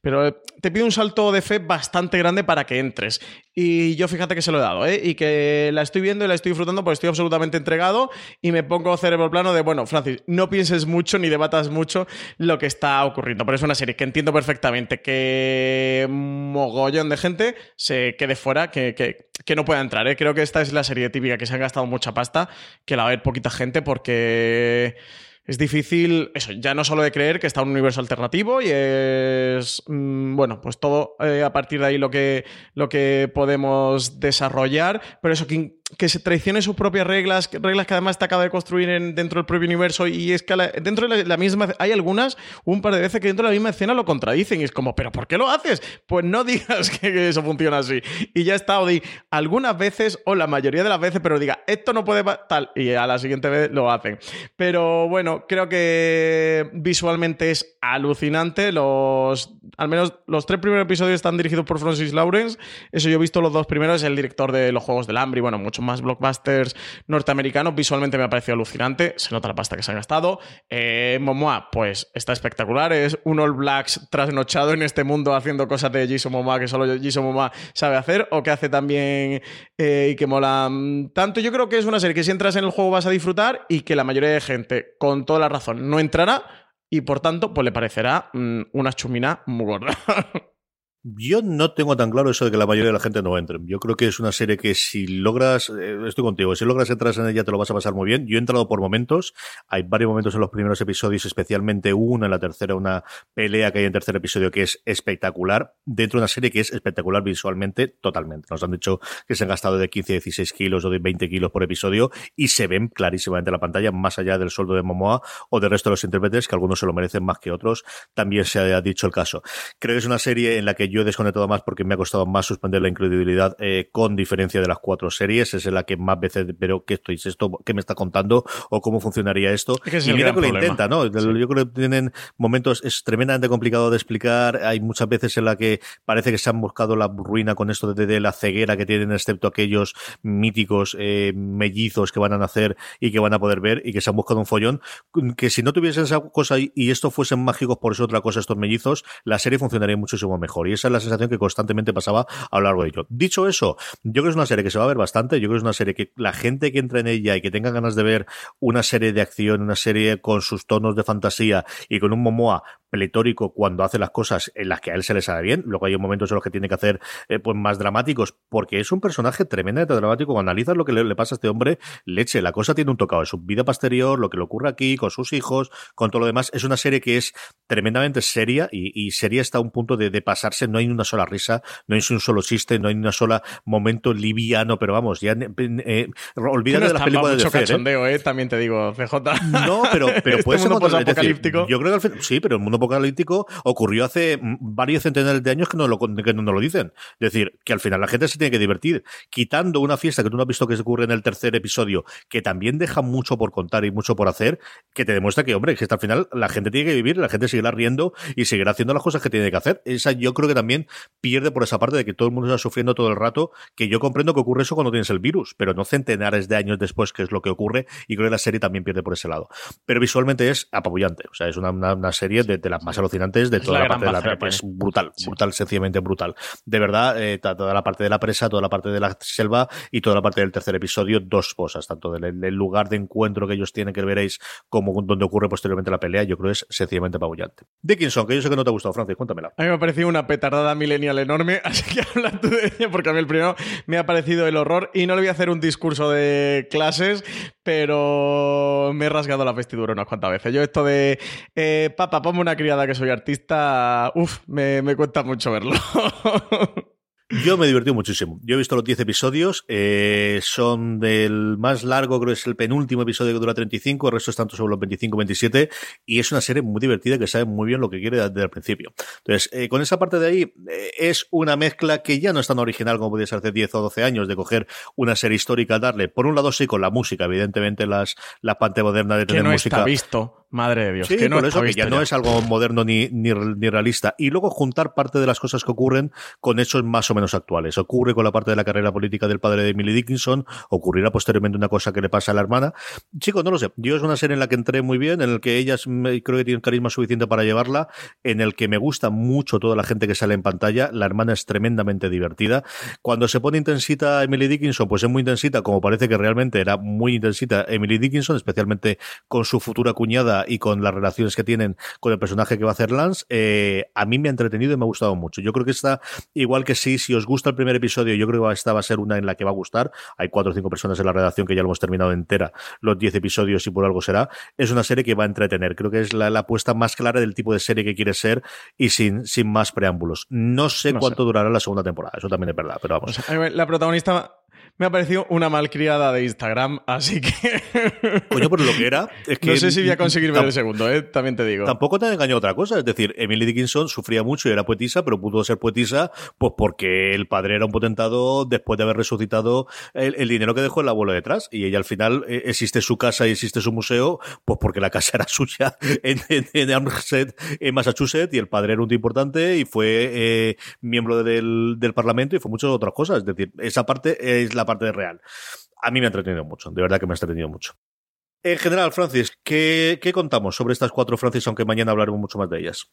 pero eh, te pido un salto de fe bastante grande para que entres. Y yo fíjate que se lo he dado, ¿eh? Y que la estoy viendo y la estoy disfrutando porque estoy absolutamente entregado y me pongo cerebro plano de, bueno, Francis, no pienses mucho ni debatas mucho lo que está ocurriendo. Pero es una serie que entiendo perfectamente que mogollón de gente se quede fuera, que, que, no pueda entrar, ¿eh? Creo que esta es la serie típica que se han gastado mucha pasta, que la va a ver poquita gente porque es difícil, eso, ya no solo de creer que está un universo alternativo y es, mm, bueno, pues todo eh, a partir de ahí lo que, lo que podemos desarrollar, pero eso, que que se traicione sus propias reglas, reglas que además te acaba de construir dentro del propio universo y es que dentro de la, misma hay algunas, un par de veces que dentro de la misma escena lo contradicen y es como, pero ¿por qué lo haces? Pues no digas que, eso funciona así. Y ya está, o di algunas veces o la mayoría de las veces, pero diga, esto no puede tal y a la siguiente vez lo hacen. Pero bueno, creo que visualmente es alucinante. Los, al menos los tres primeros episodios están dirigidos por Francis Lawrence. Eso yo he visto los dos primeros, es el director de los Juegos del Hambre y bueno, mucho más blockbusters norteamericanos. Visualmente me ha parecido alucinante, se nota la pasta que se ha gastado. Eh, Momoa, pues está espectacular, es un All Blacks trasnochado en este mundo haciendo cosas de Jason Momoa que solo Jason Momoa sabe hacer o que hace también eh, y que mola tanto. Yo creo que es una serie que si entras en el juego vas a disfrutar y que la mayoría de gente, con toda la razón, no entrará y por tanto, pues le parecerá mm, una chumina muy gorda. Yo no tengo tan claro eso de que la mayoría de la gente no entre. Yo creo que es una serie que si logras, eh, estoy contigo, si logras entrar en ella te lo vas a pasar muy bien. Yo he entrado por momentos, hay varios momentos en los primeros episodios, especialmente una en la tercera, una pelea que hay en tercer episodio que es espectacular, dentro de una serie que es espectacular visualmente totalmente. Nos han dicho que se han gastado de 15 a 16 kilos o de 20 kilos por episodio y se ven clarísimamente en la pantalla, más allá del sueldo de Momoa o del resto de los intérpretes, que algunos se lo merecen más que otros, también se ha dicho el caso. Creo que es una serie en la que yo he desconectado más porque me ha costado más suspender la incredibilidad eh, con diferencia de las cuatro series. Es en la que más veces, pero ¿qué estoy? ¿Esto qué me está contando? ¿O cómo funcionaría esto? y mira que lo intenta, ¿no? Yo creo que tienen momentos, es tremendamente complicado de explicar. Hay muchas veces en la que parece que se han buscado la ruina con esto de, la ceguera que tienen, excepto aquellos míticos eh, mellizos que van a nacer y que van a poder ver y que se han buscado un follón. Que si no tuviesen esa cosa y, y esto fuesen mágicos por eso otra cosa, estos mellizos, la serie funcionaría muchísimo mejor. Y esa es la sensación que constantemente pasaba a lo largo de ello. Dicho eso, yo creo que es una serie que se va a ver bastante, yo creo que es una serie que la gente que entra en ella y que tenga ganas de ver una serie de acción, una serie con sus tonos de fantasía y con un Momoa pletórico cuando hace las cosas en las que a él se le sale bien. Luego hay momentos en los que tiene que hacer eh, pues más dramáticos, porque es un personaje tremendamente dramático. Cuando analizas lo que le, pasa a este hombre, leche, la cosa tiene un tocado en su vida posterior, lo que le ocurre aquí, con sus hijos, con todo lo demás. Es una serie que es tremendamente seria y, y seria hasta un punto de, de, pasarse. No hay una sola risa, no hay un solo chiste, no hay una sola momento liviano, pero vamos, ya eh, olvídate de las películas de mucho ¿eh? También te digo, CJ. No, pero, pero este puede ser apocalíptico. yo creo que al final, sí, pero el mundo apocalíptico ocurrió hace varios centenares de años que no, lo, que no lo dicen. Es decir, que al final la gente se tiene que divertir. Quitando una fiesta que tú no has visto que se ocurre en el tercer episodio, que también deja mucho por contar y mucho por hacer, que te demuestra que, hombre, que hasta al final la gente tiene que vivir, la gente seguirá riendo y seguirá haciendo las cosas que tiene que hacer. Esa yo creo que también pierde por esa parte de que todo el mundo está sufriendo todo el rato, que yo comprendo que ocurre eso cuando tienes el virus, pero no centenares de años después que es lo que ocurre y creo que la serie también pierde por ese lado. Pero visualmente es apabullante, o sea, es una, una, serie de, las más alucinantes de toda la, parte de la es pues, brutal, brutal, sencillamente brutal. De verdad, eh, toda la parte de la presa, toda la parte de la selva y toda la parte del tercer episodio, dos cosas, tanto del, lugar de encuentro que ellos tienen, que veréis, como donde ocurre posteriormente la pelea, yo creo que es sencillamente apabullante. Dickinson, que yo sé que no te ha gustado, Francis, cuéntamela. A mí me ha parecido una petardada millennial enorme, así que habla tú de ella, porque a mí el primero me ha parecido el horror y no le voy a hacer un discurso de clases, pero me he rasgado la vestidura unas cuantas veces. Yo esto de, eh, papá, ponme una criada que soy artista, uff, me, me cuesta mucho verlo. Yo me divertí muchísimo. Yo he visto los 10 episodios. Eh, son del más largo, creo que es el penúltimo episodio que dura 35. El resto están sobre los 25-27. Y es una serie muy divertida que sabe muy bien lo que quiere desde el principio. Entonces, eh, con esa parte de ahí, eh, es una mezcla que ya no es tan original como podía ser hace 10 o 12 años de coger una serie histórica, darle, por un lado, sí, con la música. Evidentemente, las, la parte moderna de tener que no música. Está visto. Madre de Dios. Sí, que no eso que ya, no es algo moderno ni, ni, ni, realista. Y luego juntar parte de las cosas que ocurren con hechos más o menos actuales. Ocurre con la parte de la carrera política del padre de Emily Dickinson, ocurrirá posteriormente una cosa que le pasa a la hermana. Chicos, no lo sé. Yo es una serie en la que entré muy bien, en el que ellas me, creo que tienen carisma suficiente para llevarla, en el que me gusta mucho toda la gente que sale en pantalla. La hermana es tremendamente divertida. Cuando se pone intensita Emily Dickinson, pues es muy intensita, como parece que realmente era muy intensita Emily Dickinson, especialmente con su futura cuñada y con las relaciones que tienen con el personaje que va a hacer Lance, eh, a mí me ha entretenido y me ha gustado mucho. Yo creo que está igual que sí, si os gusta el primer episodio, yo creo que esta va a ser una en la que va a gustar. Hay cuatro o cinco personas en la redacción que ya lo hemos terminado entera, los diez episodios y por algo será. Es una serie que va a entretener. Creo que es la, apuesta más clara del tipo de serie que quiere ser y sin, sin más preámbulos. No sé cuánto durará la segunda temporada, eso también es verdad, pero vamos. la protagonista me ha parecido una malcriada de Instagram, así que. Coño, por lo que era. Es que no sé si voy a conseguir ver el segundo, ¿eh? también te digo. Tampoco te ha engañado otra cosa. Es decir, Emily Dickinson sufría mucho y era poetisa, pero pudo ser poetisa pues porque el padre era un potentado después de haber resucitado el, dinero que dejó el abuelo detrás. Y ella al final eh, existe su casa y existe su museo, pues porque la casa era suya en, en, en Massachusetts, y el padre era un tío importante y fue eh, miembro del, del Parlamento y fue muchas otras cosas. Es decir, esa parte es la parte real. A mí me ha entretenido mucho, de verdad que me ha entretenido mucho. En general, Francis, ¿qué, ¿qué, contamos sobre estas cuatro Francis, aunque mañana hablaremos mucho más de ellas?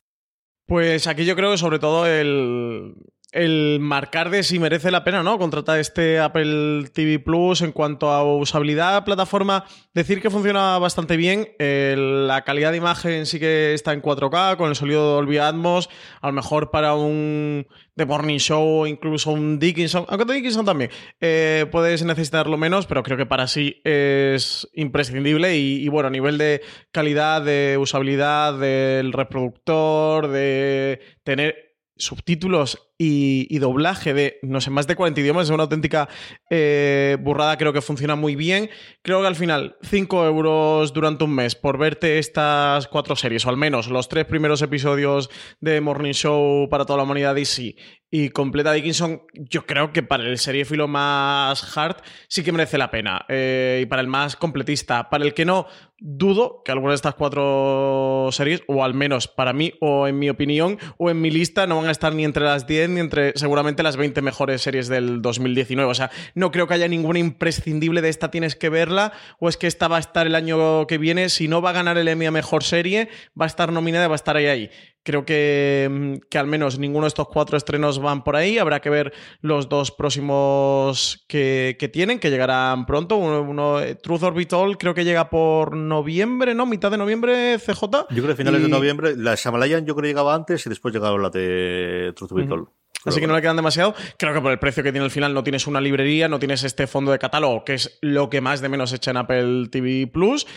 Pues aquí yo creo que sobre todo el, el marcar de si merece la pena no contratar este Apple TV Plus en cuanto a usabilidad, plataforma, decir que funciona bastante bien. la calidad de imagen sí que está en 4K, con el sonido Dolby Atmos. A lo mejor para un The Morning Show incluso un Dickinson, aunque Dickinson también, eh, puedes necesitarlo menos, pero creo que para sí es imprescindible. Y bueno, a nivel de calidad, de usabilidad del reproductor, de tener subtítulos y, doblaje de, no sé, más de 40 idiomas, es una auténtica eh, burrada, creo que funciona muy bien. Creo que al final, 5 euros durante un mes por verte estas cuatro series, o al menos los tres primeros episodios de Morning Show para toda la humanidad DC y completa Dickinson, yo creo que para el filo más hard sí que merece la pena. Eh, y para el más completista, para el que no, dudo que alguna de estas cuatro series, o al menos para mí, o en mi opinión, o en mi lista, no van a estar ni entre las 10 ni entre seguramente las 20 mejores series del 2019. O sea, no creo que haya ninguna imprescindible de esta tienes que verla, o es que esta va a estar el año que viene. Si no va a ganar el Emmy a mejor serie, va a estar nominada, va a estar ahí ahí. Creo que, mm, que, al menos ninguno de estos cuatro estrenos van por ahí. Habrá que ver los dos próximos que, tienen, que llegarán pronto. Uno, eh, Truth Orbital creo que llega por noviembre, ¿no? Mitad de noviembre, CJ. Yo creo que finales de noviembre. La Shamalayan yo creo que llegaba antes y después llegaron la de Truth Orbital. Así que no le quedan demasiado. Creo que por el precio que tiene al final no tienes una librería, no tienes este fondo de catálogo, que es lo que más de menos echa en Apple TV Plus.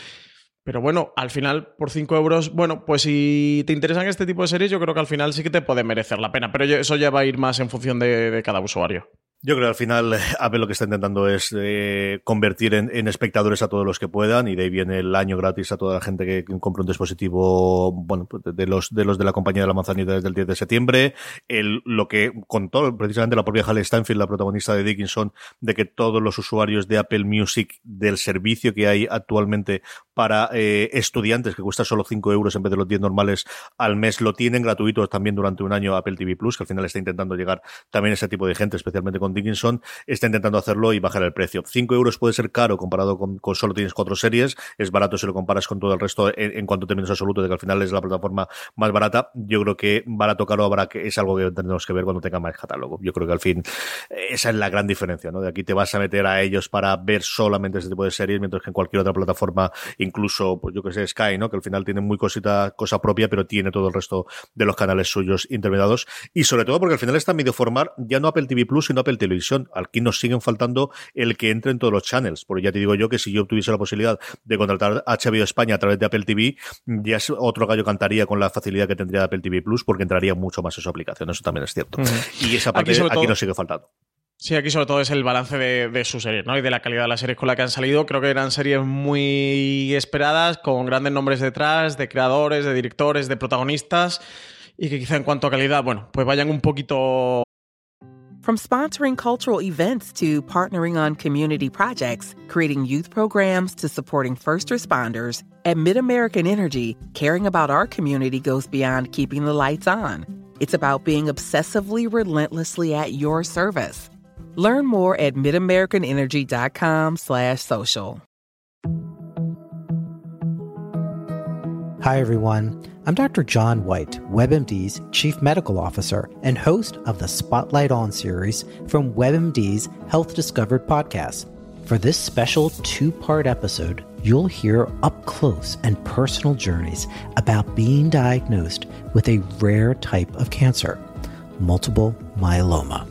Pero bueno, al final, por 5 euros, bueno, pues si te interesan este tipo de series, yo creo que al final sí que te puede merecer la pena. Pero eso ya va a ir más en función de, cada usuario. Yo creo que al final Apple lo que está intentando es eh, convertir en, espectadores a todos los que puedan y de ahí viene el año gratis a toda la gente que, compra un dispositivo, bueno, pues de los de los de la compañía de la manzanita desde el 10 de septiembre. El, lo que contó precisamente la propia Halle Steinfeld, la protagonista de Dickinson, de que todos los usuarios de Apple Music del servicio que hay actualmente para eh, estudiantes, que cuesta solo 5 euros en vez de los 10 normales al mes, lo tienen gratuito también durante un año Apple TV Plus, que al final está intentando llegar también a ese tipo de gente, especialmente con Dickinson, está intentando hacerlo y bajar el precio. 5 euros puede ser caro comparado con, solo tienes cuatro series, es barato si lo comparas con todo el resto en, cuanto a términos absolutos, de que al final es la plataforma más barata. Yo creo que barato caro habrá que es algo que tendremos que ver cuando tenga más catálogo. Yo creo que al fin esa es la gran diferencia, ¿no? De aquí te vas a meter a ellos para ver solamente ese tipo de series, mientras que en cualquier otra plataforma, incluso, pues yo que sé, Sky, ¿no? Que al final tiene muy cosita, cosa propia, pero tiene todo el resto de los canales suyos intermediados. Y sobre todo porque al final está medio formar ya no Apple TV Plus, sino Apple televisión. Aquí nos siguen faltando el que entre en todos los channels. Porque ya te digo yo que si yo tuviese la posibilidad de contratar HBO España a través de Apple TV, ya es otro gallo cantaría con la facilidad que tendría Apple TV Plus, porque entraría mucho más en su aplicación. Eso también es cierto. Y esa parte aquí, nos sigue faltando. Sí, aquí sobre todo es el balance de, de su serie, ¿no? Y de la calidad de las series con las que han salido. Creo que eran series muy esperadas, con grandes nombres detrás, de creadores, de directores, de protagonistas. Y que quizá en cuanto a calidad, bueno, pues vayan un poquito From sponsoring cultural events to partnering on community projects, creating youth programs to supporting first responders, at MidAmerican Energy, caring about our community goes beyond keeping the lights on. It's about being obsessively relentlessly at your service. Learn more at midamericanenergy.com slash social. Hi everyone. I'm Dr. John White, WebMD's Chief Medical Officer and host of the Spotlight On series from WebMD's Health Discovered podcast. For this special two part episode, you'll hear up close and personal journeys about being diagnosed with a rare type of cancer, multiple myeloma.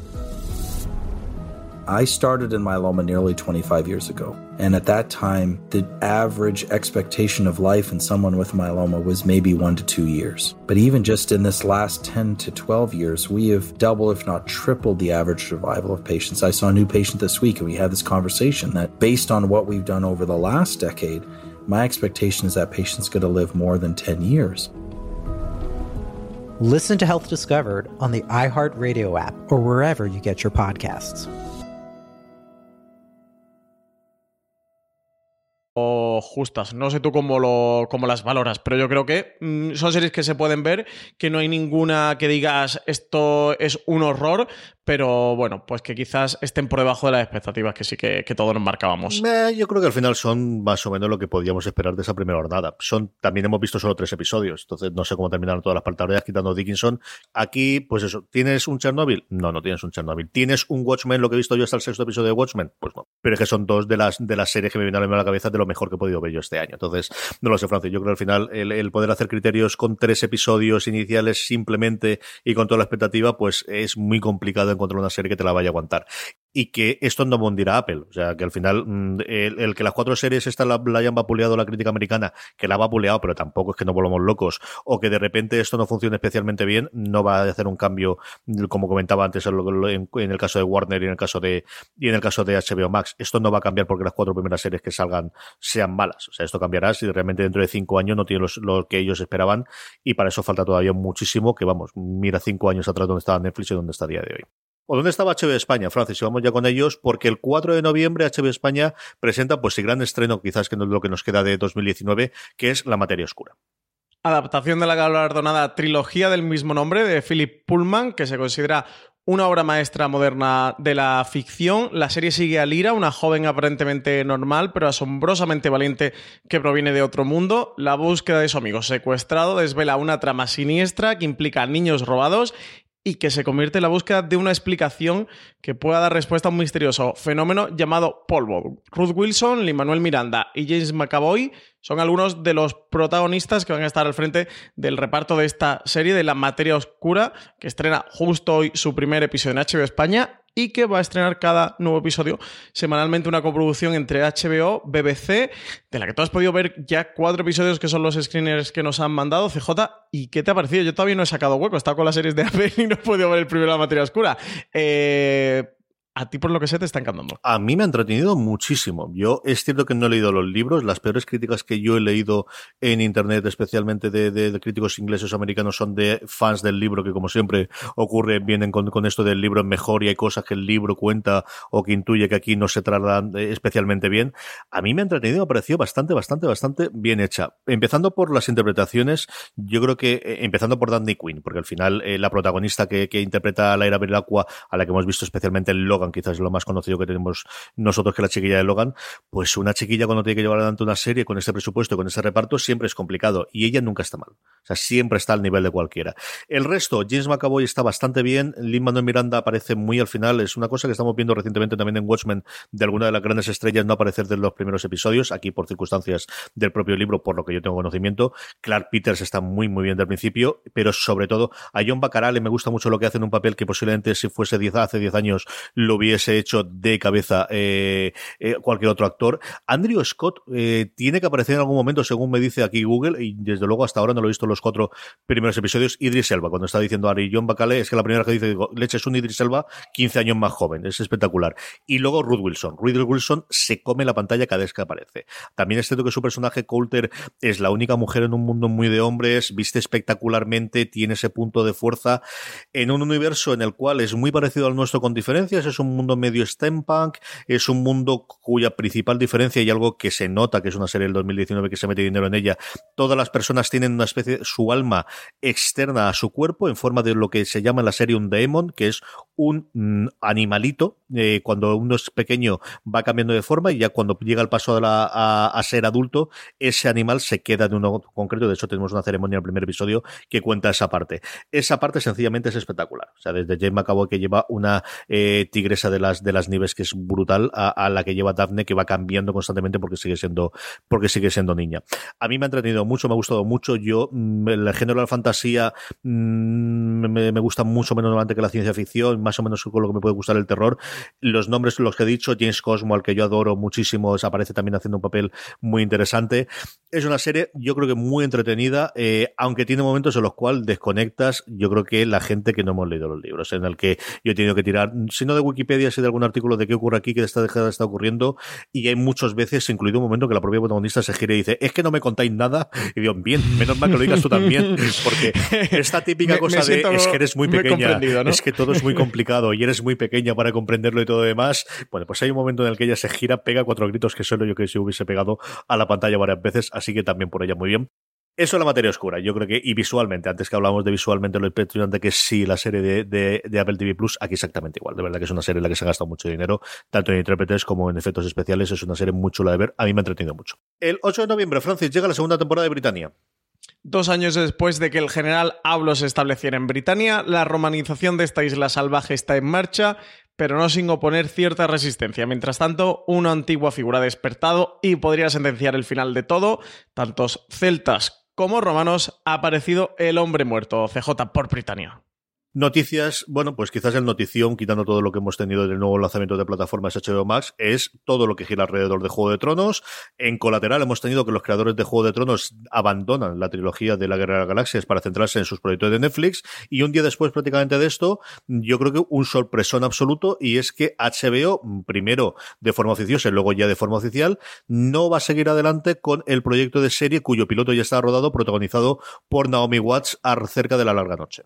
I started in myeloma nearly 25 years ago. And at that time, the average expectation of life in someone with myeloma was maybe one to two years. But even just in this last 10 to 12 years, we have doubled, if not tripled, the average survival of patients. I saw a new patient this week, and we had this conversation that based on what we've done over the last decade, my expectation is that patient's going to live more than 10 years. Listen to Health Discovered on the iHeartRadio app or wherever you get your podcasts. Justas. No sé tú cómo, lo, cómo las valoras, pero yo creo que mm, son series que se pueden ver, que no hay ninguna que digas esto es un horror, pero bueno, pues que quizás estén por debajo de las expectativas que sí que, todos nos marcábamos. yo creo que al final son más o menos lo que podíamos esperar de esa primera jornada. Son, también hemos visto solo tres episodios, entonces no sé cómo terminaron todas las pantallas quitando Dickinson. Aquí, pues eso, ¿tienes un Chernobyl? No, no tienes un Chernobyl. ¿Tienes un Watchmen, lo que he visto yo hasta el sexto episodio de Watchmen? Pues no. Pero es que son dos de las, de las series que me vienen a la cabeza de lo mejor que he podido ver yo este año. Entonces, no lo sé, Francis. Yo creo que al final el, poder hacer criterios con tres episodios iniciales simplemente y con toda la expectativa, pues es muy complicado encontrar una serie que te la vaya a aguantar y que esto no mundirá Apple. O sea, que al final mm, el, que las cuatro series esta la, hayan vapuleado la crítica americana, que la ha vapuleado, pero tampoco es que no volvamos locos, o que de repente esto no funcione especialmente bien, no va a hacer un cambio, como comentaba antes en, el caso de Warner y en el caso de y en el caso de HBO Max. Esto no va a cambiar porque las cuatro primeras series que salgan sean malas. O sea, esto cambiará si realmente dentro de cinco años no tiene lo que ellos esperaban y para eso falta todavía muchísimo, que vamos, mira cinco años atrás donde estaba Netflix y donde está a día de hoy. ¿O dónde estaba HBO España, Francis? Y vamos ya con ellos, porque el 4 de noviembre HBO España presenta pues el gran estreno, quizás que no es lo que nos queda de 2019, que es La Materia Oscura. Adaptación de la galardonada trilogía del mismo nombre de Philip Pullman, que se considera una obra maestra moderna de la ficción. La serie sigue a Lira, una joven aparentemente normal, pero asombrosamente valiente que proviene de otro mundo. La búsqueda de su amigo secuestrado desvela una trama siniestra que implica niños robados y que se convierte en la búsqueda de una explicación que pueda dar respuesta a un misterioso fenómeno llamado polvo. Ruth Wilson, Lin Manuel Miranda y James McAvoy son algunos de los protagonistas que van a estar al frente del reparto de esta serie de La Materia Oscura, que estrena justo hoy su primer episodio en HBO España y que va a estrenar cada nuevo episodio semanalmente una coproducción entre HBO, BBC, de la que tú has podido ver ya cuatro episodios que son los screeners que nos han mandado, CJ. ¿Y qué te ha parecido? Yo todavía no he sacado hueco, he estado con las series de Apple y no he podido ver el primero de la materia oscura. Eh, a ti por lo que sé te está encantando. A mí me ha entretenido muchísimo. Yo es cierto que no he leído los libros, las peores críticas que yo he leído en internet, especialmente de, críticos ingleses o americanos, son de fans del libro, que como siempre ocurre, vienen con, esto del libro mejor y hay cosas que el libro cuenta o que intuye que aquí no se tratan eh, especialmente bien. A mí me ha entretenido, me ha parecido bastante, bastante, bastante bien hecha. Empezando por las interpretaciones, yo creo que, eh, empezando por Danny Quinn, porque al final eh, la protagonista que, interpreta a Laira Belacqua, a la que hemos visto especialmente en Logan, quizás es lo más conocido que tenemos nosotros que la chiquilla de Logan, pues una chiquilla cuando tiene que llevar adelante una serie con este presupuesto, con ese reparto, siempre es complicado. Y ella nunca está mal. O sea, siempre está al nivel de cualquiera. El resto, James McAvoy está bastante bien, Lin Manuel Miranda aparece muy al final, es una cosa que estamos viendo recientemente también en Watchmen de alguna de las grandes estrellas no aparecer de los primeros episodios, aquí por circunstancias del propio libro, por lo que yo tengo conocimiento. Clark Peters está muy, muy bien del principio, pero sobre todo a John Bacarale me gusta mucho lo que hace en un papel que posiblemente si fuese 10 hace 10 años lo hubiese hecho de cabeza eh, eh, cualquier otro actor. Andrew Scott eh, tiene que aparecer en algún momento, según me dice aquí Google, y desde luego hasta ahora no lo he visto en los cuatro primeros episodios, Idris Elba, cuando está diciendo Ari John Bacale, es que la primera que dice, digo, leche es un Idris Elba 15 años más joven, es espectacular. Y luego Ruth Wilson. Ruth Wilson se come la pantalla cada vez que aparece. También es cierto que su personaje Coulter es la única mujer en un mundo muy de hombres, viste espectacularmente, tiene ese punto de fuerza en un universo en el cual es muy parecido al nuestro con diferencias, es un mundo medio steampunk, es un mundo cuya principal diferencia y algo que se nota que es una serie del 2019 que se mete dinero en ella, todas las personas tienen una especie su alma externa a su cuerpo en forma de lo que se llama en la serie un daemon, que es un mm, animalito, eh, cuando uno es pequeño va cambiando de forma y ya cuando llega el paso a, ser adulto, ese animal se queda de uno concreto. De hecho, tenemos una ceremonia en el primer episodio que cuenta esa parte. Esa parte sencillamente es espectacular. O sea, desde James McAvoy que lleva una eh, tigresa de las, de las nieves que es brutal a, la que lleva Daphne que va cambiando constantemente porque sigue siendo, porque sigue siendo niña. A mí me ha entretenido mucho, me ha gustado mucho. Yo, mm, el género de la fantasía mm, me, me gusta mucho menos normalmente que la ciencia ficción más o menos con lo que me puede gustar el terror. Los nombres, los que he dicho, James Cosmo, al que yo adoro muchísimo, aparece también haciendo un papel muy interesante. Es una serie, yo creo que muy entretenida, eh, aunque tiene momentos en los cuales desconectas, yo creo que la gente que no hemos leído los libros, en el que yo he tenido que tirar, si no de Wikipedia, si de algún artículo de qué ocurre aquí, qué está, está ocurriendo, y hay muchas veces, incluido un momento que la propia protagonista se gira y dice, es que no me contáis nada, y digo, bien, menos mal que lo digas tú también, porque esta típica cosa de es que eres muy pequeña, es que todo es muy complicado y eres muy pequeña para comprenderlo y todo demás, bueno, pues hay un momento en el que ella se gira, pega cuatro gritos que solo yo que si hubiese pegado a la pantalla varias veces, así que también por ella muy bien. Eso es la materia oscura, yo creo que, y visualmente, antes que hablamos de visualmente lo impresionante que sí la serie de, de, Apple TV Plus, aquí exactamente igual. De verdad que es una serie en la que se ha gastado mucho dinero, tanto en intérpretes como en efectos especiales. Es una serie muy chula de ver. A mí me ha entretenido mucho. El 8 de noviembre, Francis, llega la segunda temporada de Britannia. Dos años después de que el general Ablo se estableciera en Britania, la romanización de esta isla salvaje está en marcha, pero no sin oponer cierta resistencia. Mientras tanto, una antigua figura ha despertado y podría sentenciar el final de todo. Tantos celtas como romanos ha aparecido el hombre muerto, CJ por Britania. Noticias, bueno, pues quizás el notición, quitando todo lo que hemos tenido del nuevo lanzamiento de plataformas HBO Max, es todo lo que gira alrededor de Juego de Tronos. En colateral hemos tenido que los creadores de Juego de Tronos abandonan la trilogía de la Guerra de las Galaxias para centrarse en sus proyectos de Netflix. Y un día después prácticamente de esto, yo creo que un sorpresón absoluto y es que HBO, primero de forma oficiosa y luego ya de forma oficial, no va a seguir adelante con el proyecto de serie cuyo piloto ya está rodado, protagonizado por Naomi Watts acerca de la larga noche.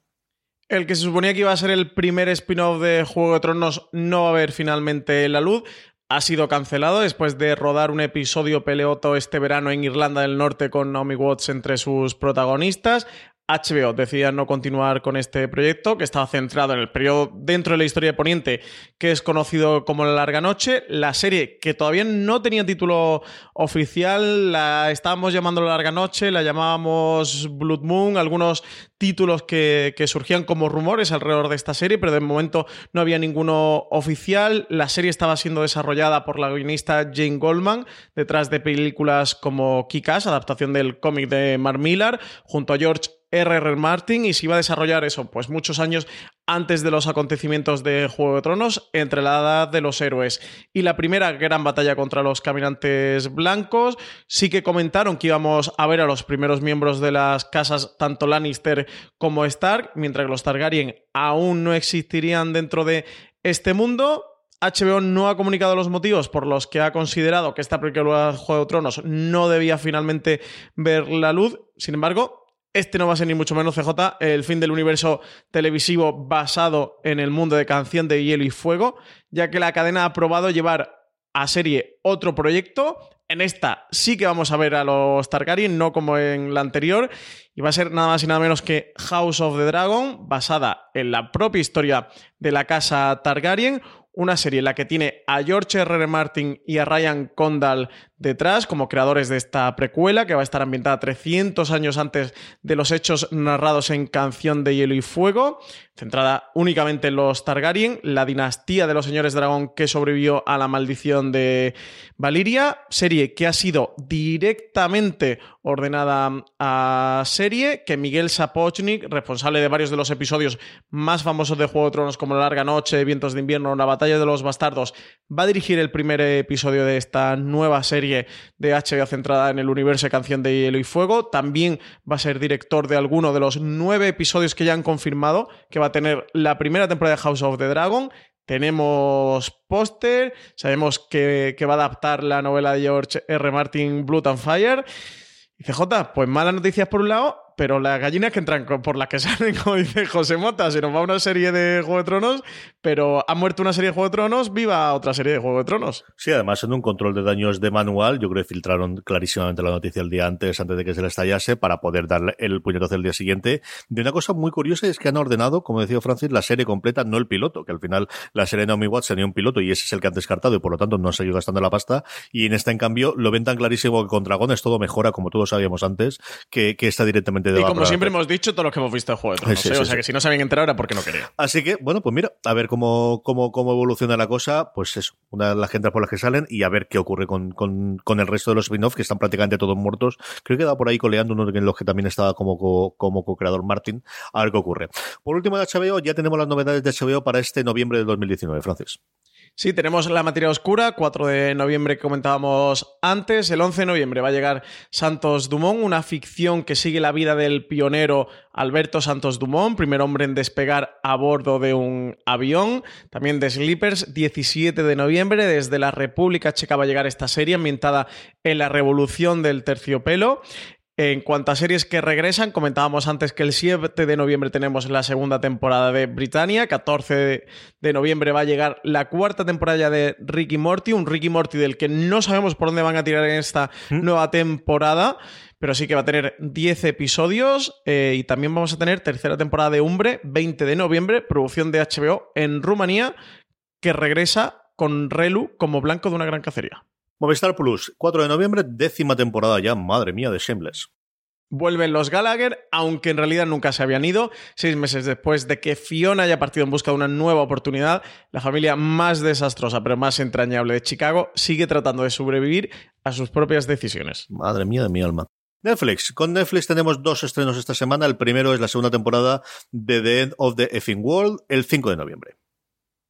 El que se suponía que iba a ser el primer spin-off de Juego de Tronos no va a ver finalmente la luz. Ha sido cancelado después de rodar un episodio peleoto este verano en Irlanda del Norte con Naomi Watts entre sus protagonistas. HBO decía no continuar con este proyecto, que estaba centrado en el periodo dentro de la historia de Poniente, que es conocido como La Larga Noche. La serie, que todavía no tenía título oficial, la estábamos llamando La Larga Noche, la llamábamos Blood Moon, algunos títulos que, surgían como rumores alrededor de esta serie, pero de momento no había ninguno oficial. La serie estaba siendo desarrollada por la guionista Jane Goldman, detrás de películas como Kick-Ass, adaptación del cómic de Mark Millar, junto a George R.R. Martin y se iba a desarrollar eso, pues muchos años antes de los acontecimientos de Juego de Tronos, entre la edad de los héroes y la primera gran batalla contra los caminantes blancos. Sí que comentaron que íbamos a ver a los primeros miembros de las casas, tanto Lannister como Stark, mientras que los Targaryen aún no existirían dentro de este mundo. HBO no ha comunicado los motivos por los que ha considerado que esta película de Juego de Tronos no debía finalmente ver la luz. Sin embargo, este no va a ser ni mucho menos CJ el fin del universo televisivo basado en el mundo de Canción de Hielo y Fuego, ya que la cadena ha aprobado llevar a serie otro proyecto. En esta sí que vamos a ver a los Targaryen, no como en la anterior. Y va a ser nada más y nada menos que House of the Dragon, basada en la propia historia de la casa Targaryen. Una serie en la que tiene a George R. R. Martin y a Ryan Condal detrás como creadores de esta precuela que va a estar ambientada 300 años antes de los hechos narrados en Canción de Hielo y Fuego, centrada únicamente en los Targaryen, la dinastía de los señores dragón que sobrevivió a la maldición de Valiria, serie que ha sido directamente ordenada a serie, que Miguel Sapochnik, responsable de varios de los episodios más famosos de Juego de Tronos como La Larga Noche, Vientos de Invierno, La Batalla de los Bastardos, va a dirigir el primer episodio de esta nueva serie de HBO centrada en el universo de Canción de Hielo y Fuego. También va a ser director de alguno de los nueve episodios que ya han confirmado que va a tener la primera temporada de House of the Dragon. Tenemos póster, sabemos que, va a adaptar la novela de George R. Martin, Blood and Fire. Y CJ, pues malas noticias por un lado, pero las gallinas que entran por las que salen, como dice José Mota, se nos va una serie de Juego de Tronos, pero ha muerto una serie de Juego de Tronos, viva otra serie de Juego de Tronos. Sí, además en un control de daños de manual, yo creo que filtraron clarísimamente la noticia el día antes, antes de que se le estallase, para poder darle el puñetazo el día siguiente. De una cosa muy curiosa es que han ordenado, como decía Francis, la serie completa, no el piloto, que al final la serie de Naomi Watts tenía un piloto y ese es el que han descartado y por lo tanto no se ha ido gastando la pasta. Y en esta, en cambio, lo ven tan clarísimo que con Dragones todo mejora, como todos sabíamos antes, que, que está directamente Y como siempre hemos dicho, todos los que hemos visto el juego de Tronos, ¿eh? O sea que si no se habían enterado era porque no quería. Así que, bueno, pues mira, a ver cómo, cómo, cómo evoluciona la cosa, pues eso, una de las gente por las que salen y a ver qué ocurre con, con, con el resto de los spin-off que están prácticamente todos muertos. Creo que da por ahí coleando uno de los que también estaba como, co, como co-creador Martin, a ver qué ocurre. Por último de HBO, ya tenemos las novedades de HBO para este noviembre de 2019, Francis. Sí, tenemos la materia oscura, 4 de noviembre que comentábamos antes. El 11 de noviembre va a llegar Santos Dumont, una ficción que sigue la vida del pionero Alberto Santos Dumont, primer hombre en despegar a bordo de un avión. También de Sleepers, 17 de noviembre, desde la República Checa va a llegar esta serie ambientada en la revolución del terciopelo. En cuanto a series que regresan, comentábamos antes que el 7 de noviembre tenemos la segunda temporada de Britannia, 14 de noviembre va a llegar la cuarta temporada de Ricky Morty, un Ricky Morty del que no sabemos por dónde van a tirar en esta nueva temporada, pero sí que va a tener 10 episodios eh, y también vamos a tener tercera temporada de Umbre, 20 de noviembre, producción de HBO en Rumanía, que regresa con Relu como blanco de una gran cacería. Movistar Plus, 4 de noviembre, décima temporada ya, madre mía, de Shameless. Vuelven los Gallagher, aunque en realidad nunca se habían ido. Seis meses después de que Fiona haya partido en busca de una nueva oportunidad, la familia más desastrosa pero más entrañable de Chicago sigue tratando de sobrevivir a sus propias decisiones. Madre mía de mi alma. Netflix. Con Netflix tenemos dos estrenos esta semana. El primero es la segunda temporada de The End of the Effing World, el 5 de noviembre.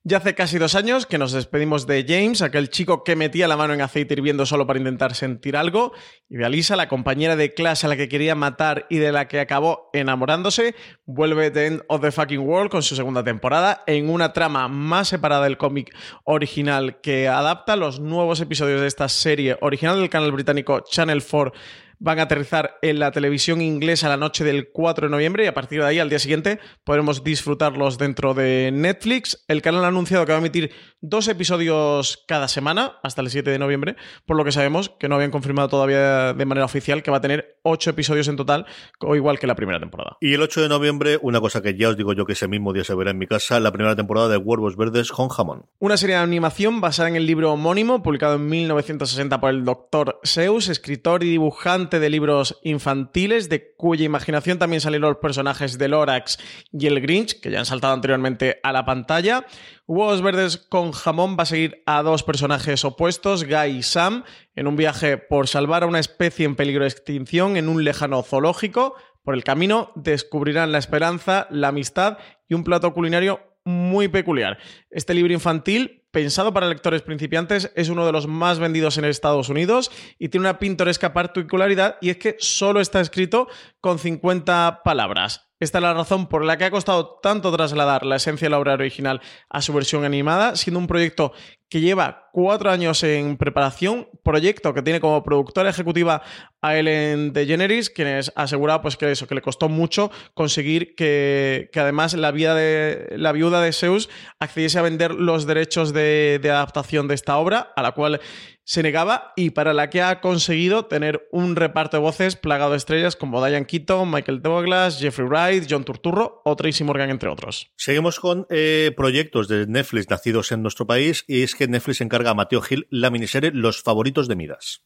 Ya hace casi dos años que nos despedimos de James, aquel chico que metía la mano en aceite hirviendo solo para intentar sentir algo, y de Alisa, la compañera de clase a la que quería matar y de la que acabó enamorándose, vuelve The End of the Fucking World con su segunda temporada en una trama más separada del cómic original que adapta. Los nuevos episodios de esta serie original del canal británico Channel 4 van a aterrizar en la televisión inglesa la noche del 4 de noviembre y a partir de ahí, al día siguiente, podremos disfrutarlos dentro de Netflix. El canal ha anunciado que va a emitir dos episodios cada semana hasta el 7 de noviembre, por lo que sabemos que no habían confirmado todavía de manera oficial que va a tener ocho episodios en total, o igual que la primera temporada. Y el 8 de noviembre, una cosa que ya os digo yo que ese mismo día se verá en mi casa, la primera temporada de Huevos Verdes con Jamón. Una serie de animación basada en el libro homónimo, publicado en 1960 por el doctor Seuss, escritor y dibujante de libros infantiles, de cuya imaginación también salieron los personajes de Lorax y el Grinch, que ya han saltado anteriormente a la pantalla. Huevos Verdes con Jamón va a seguir a dos personajes opuestos, Guy y Sam, en un viaje por salvar a una especie en peligro de extinción en un lejano zoológico. Por el camino descubrirán la esperanza, la amistad y un plato culinario muy peculiar. Este libro infantil pensado para lectores principiantes, es uno de los más vendidos en Estados Unidos y tiene una pintoresca particularidad y es que solo está escrito con 50 palabras. Esta es la razón por la que ha costado tanto trasladar la esencia de la obra original a su versión animada, siendo un proyecto que lleva cuatro años en preparación, proyecto que tiene como productora ejecutiva a Ellen DeGeneres, quien es asegurado pues, que eso, que le costó mucho conseguir que, además la, de, la viuda de Zeus accediese a vender los derechos de, adaptación de esta obra, a la cual se negaba y para la que ha conseguido tener un reparto de voces plagado de estrellas como Diane Keaton, Michael Douglas, Jeffrey Wright, John Turturro o Tracy Morgan, entre otros. Seguimos con eh, proyectos de Netflix nacidos en nuestro país y es que Netflix encarga a Mateo Gil la miniserie Los favoritos de Midas.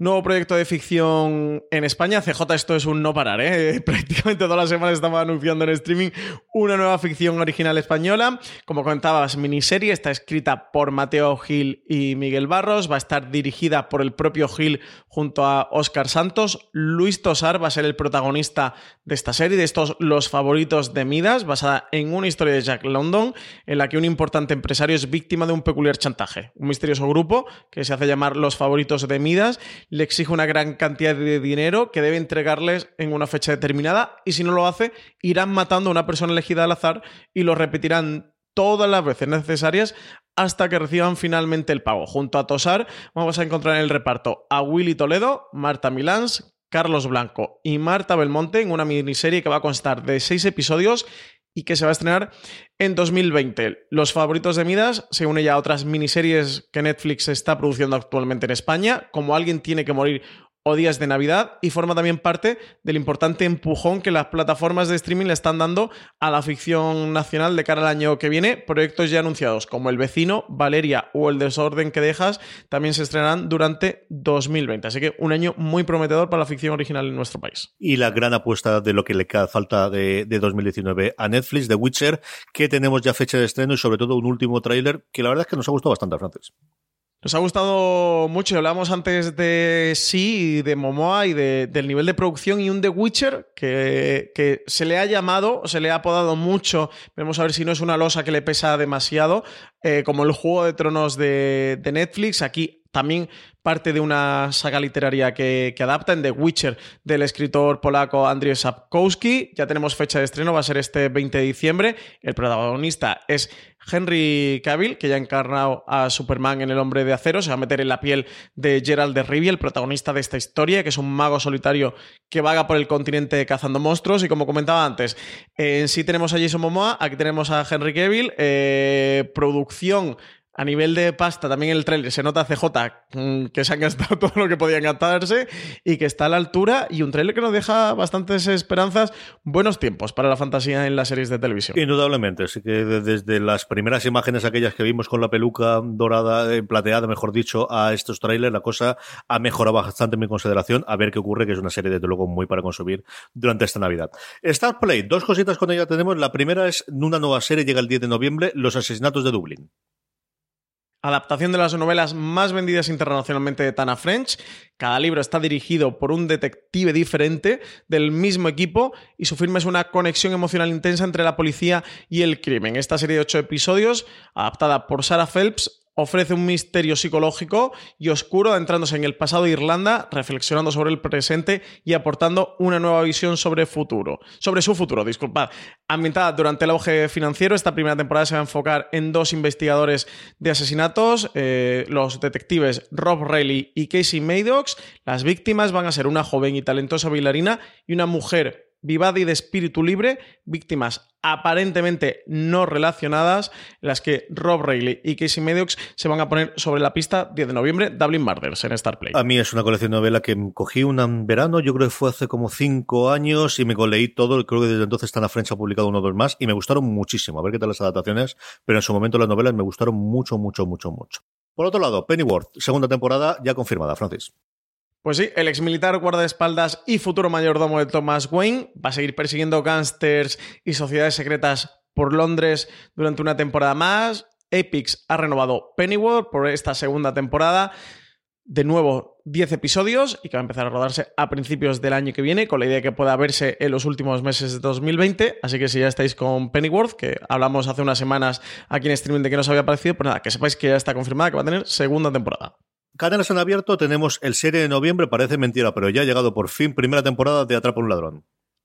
Nuevo proyecto de ficción en España. CJ, esto es un no parar, ¿eh? Prácticamente todas las semanas estamos anunciando en streaming una nueva ficción original española. Como comentabas, miniserie. Está escrita por Mateo Gil y Miguel Barros. Va a estar dirigida por el propio Gil junto a Óscar Santos. Luis Tosar va a ser el protagonista de esta serie, de estos Los favoritos de Midas, basada en una historia de Jack London, en la que un importante empresario es víctima de un peculiar chantaje. Un misterioso grupo que se hace llamar Los favoritos de Midas le exige una gran cantidad de dinero que debe entregarles en una fecha determinada y si no lo hace, irán matando a una persona elegida al azar y lo repetirán todas las veces necesarias hasta que reciban finalmente el pago. Junto a Tosar vamos a encontrar en el reparto a Willy Toledo, Marta Milans, Carlos Blanco y Marta Belmonte en una miniserie que va a constar de seis episodios y que se va a estrenar en 2020. Los favoritos de Midas se une ya a otras miniseries que Netflix está produciendo actualmente en España, como Alguien tiene que morir o días de Navidad y forma también parte del importante empujón que las plataformas de streaming le están dando a la ficción nacional de cara al año que viene. Proyectos ya anunciados como El vecino, Valeria o El desorden que dejas también se estrenarán durante 2020. Así que un año muy prometedor para la ficción original en nuestro país. Y la gran apuesta de lo que le falta de, de 2019 a Netflix, The Witcher, que tenemos ya fecha de estreno y sobre todo un último tráiler que la verdad es que nos ha gustado bastante, Francis. Nos ha gustado mucho. Hablamos antes de sí, de Momoa y del nivel de producción y un The Witcher que, que, se le ha llamado, se le ha apodado mucho. Vamos a ver si no es una losa que le pesa demasiado, eh, como el Juego de Tronos de, de Netflix. Aquí también parte de una saga literaria que, adapta en The Witcher del escritor polaco Andrzej Sapkowski. Ya tenemos fecha de estreno, va a ser este 20 de diciembre. El protagonista es Henry Cavill, que ya ha encarnado a Superman en El Hombre de Acero. Se va a meter en la piel de Gerald de Rivia, el protagonista de esta historia, que es un mago solitario que vaga por el continente cazando monstruos. Y como comentaba antes, en sí tenemos a Jason Momoa, aquí tenemos a Henry Cavill, eh, producción a nivel de pasta, también el trailer se nota CJ mm, que se han gastado todo lo que podían gastarse y que está a la altura. Y un trailer que nos deja bastantes esperanzas, buenos tiempos para la fantasía en las series de televisión. Indudablemente, así que desde las primeras imágenes, aquellas que vimos con la peluca dorada, eh, plateada, mejor dicho, a estos trailers, la cosa ha mejorado bastante en mi consideración. A ver qué ocurre, que es una serie, desde luego, muy para consumir durante esta Navidad. Star Play, dos cositas con ella tenemos. La primera es una nueva serie, llega el 10 de noviembre, Los asesinatos de Dublín adaptación de las novelas más vendidas internacionalmente de Tana French. Cada libro está dirigido por un detective diferente del mismo equipo y su firma es una conexión emocional intensa entre la policía y el crimen. Esta serie de ocho episodios, adaptada por Sarah Phelps, ofrece un misterio psicológico y oscuro adentrándose en el pasado de Irlanda, reflexionando sobre el presente y aportando una nueva visión sobre futuro, sobre su futuro, disculpad. Ambientada durante el auge financiero, esta primera temporada se va a enfocar en dos investigadores de asesinatos, eh, los detectives Rob Reilly y Casey Maddox. Las víctimas van a ser una joven y talentosa bailarina y una mujer vivada y de espíritu libre, víctimas aparentemente no relacionadas, las que Rob Reilly y Casey Maddox se van a poner sobre la pista 10 de noviembre, Dublin Murders en Starplay. A mí es una colección de novela que cogí un verano, yo creo que fue hace como 5 años y me leí todo, creo que desde entonces Tana French ha publicado uno o dos más y me gustaron muchísimo, a ver qué tal las adaptaciones, pero en su momento las novelas me gustaron mucho, mucho, mucho, mucho. Por otro lado, Pennyworth, segunda temporada ya confirmada, Francis. Pues sí, el exmilitar guardaespaldas y futuro mayordomo de Thomas Wayne va a seguir persiguiendo gángsters y sociedades secretas por Londres durante una temporada más. Epix ha renovado Pennyworth por esta segunda temporada. De nuevo, 10 episodios y que va a empezar a rodarse a principios del año que viene, con la idea de que pueda verse en los últimos meses de 2020. Así que si ya estáis con Pennyworth, que hablamos hace unas semanas aquí en streaming de que nos había parecido, pues nada, que sepáis que ya está confirmada que va a tener segunda temporada. Cadenas en abierto tenemos el serie de noviembre, parece mentira, pero ya ha llegado por fin primera temporada de Atrapa un ladrón.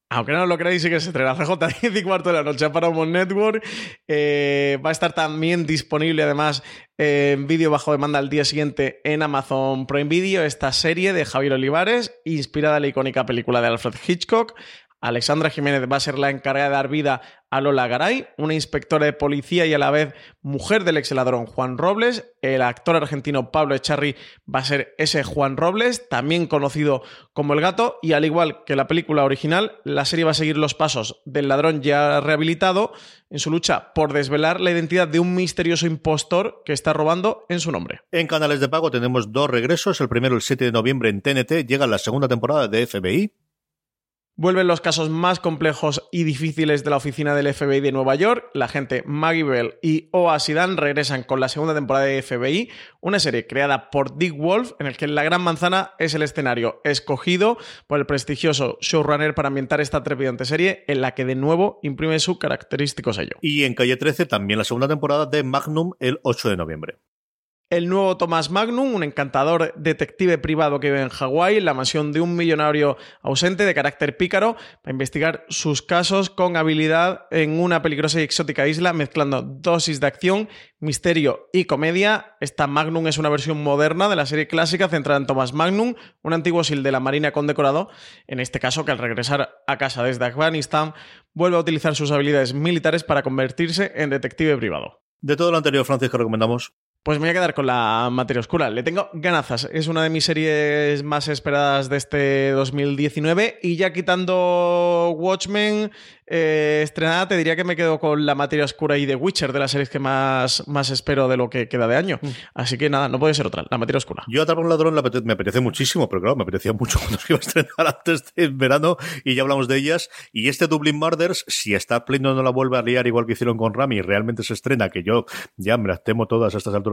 aunque no lo creáis, sí que se estrena CJ 10 y cuarto de la noche para Paramount Network. Eh, va a estar también disponible, además, en vídeo bajo demanda al día siguiente en Amazon Prime Video, esta serie de Javier Olivares, inspirada en la icónica película de Alfred Hitchcock. Alexandra Jiménez va a ser la encargada de dar vida a Lola Garay, una inspectora de policía y a la vez mujer del ex ladrón Juan Robles. El actor argentino Pablo Echarri va a ser ese Juan Robles, también conocido como El Gato, y al igual que la película original, la serie va a seguir los pasos del ladrón ya rehabilitado en su lucha por desvelar la identidad de un misterioso impostor que está robando en su nombre. En canales de pago tenemos dos regresos. El primero el 7 de noviembre en TNT, llega la segunda temporada de FBI. Vuelven los casos más complejos y difíciles de la oficina del FBI de Nueva York. La gente Maggie Bell y Oa Sidan regresan con la segunda temporada de FBI, una serie creada por Dick Wolf, en el que La Gran Manzana es el escenario escogido por el prestigioso showrunner para ambientar esta trepidante serie, en la que de nuevo imprime su característico sello. Y en Calle 13 también la segunda temporada de Magnum el 8 de noviembre el nuevo Thomas Magnum, un encantador detective privado que vive en Hawái, en la mansión de un millonario ausente de carácter pícaro, para investigar sus casos con habilidad en una peligrosa y exótica isla, mezclando dosis de acción, misterio y comedia. Esta Magnum es una versión moderna de la serie clásica centrada en Thomas Magnum, un antiguo SIL de la Marina condecorado, en este caso que al regresar a casa desde Afganistán vuelve a utilizar sus habilidades militares para convertirse en detective privado. De todo lo anterior, Francisco, recomendamos pues me voy a quedar con la materia oscura. Le tengo ganazas. Es una de mis series más esperadas de este 2019. Y ya quitando Watchmen, eh, estrenada, te diría que me quedo con la materia oscura y The Witcher, de las series que más, más espero de lo que queda de año. Mm. Así que nada, no puede ser otra, la materia oscura. Yo Atrapar un ladrón me apetece muchísimo, pero claro, me apetecía mucho cuando se iba a estrenar antes del verano y ya hablamos de ellas. Y este Dublin Murders, si está pleno no la vuelve a liar igual que hicieron con Rami realmente se estrena, que yo ya me las temo todas a estas alturas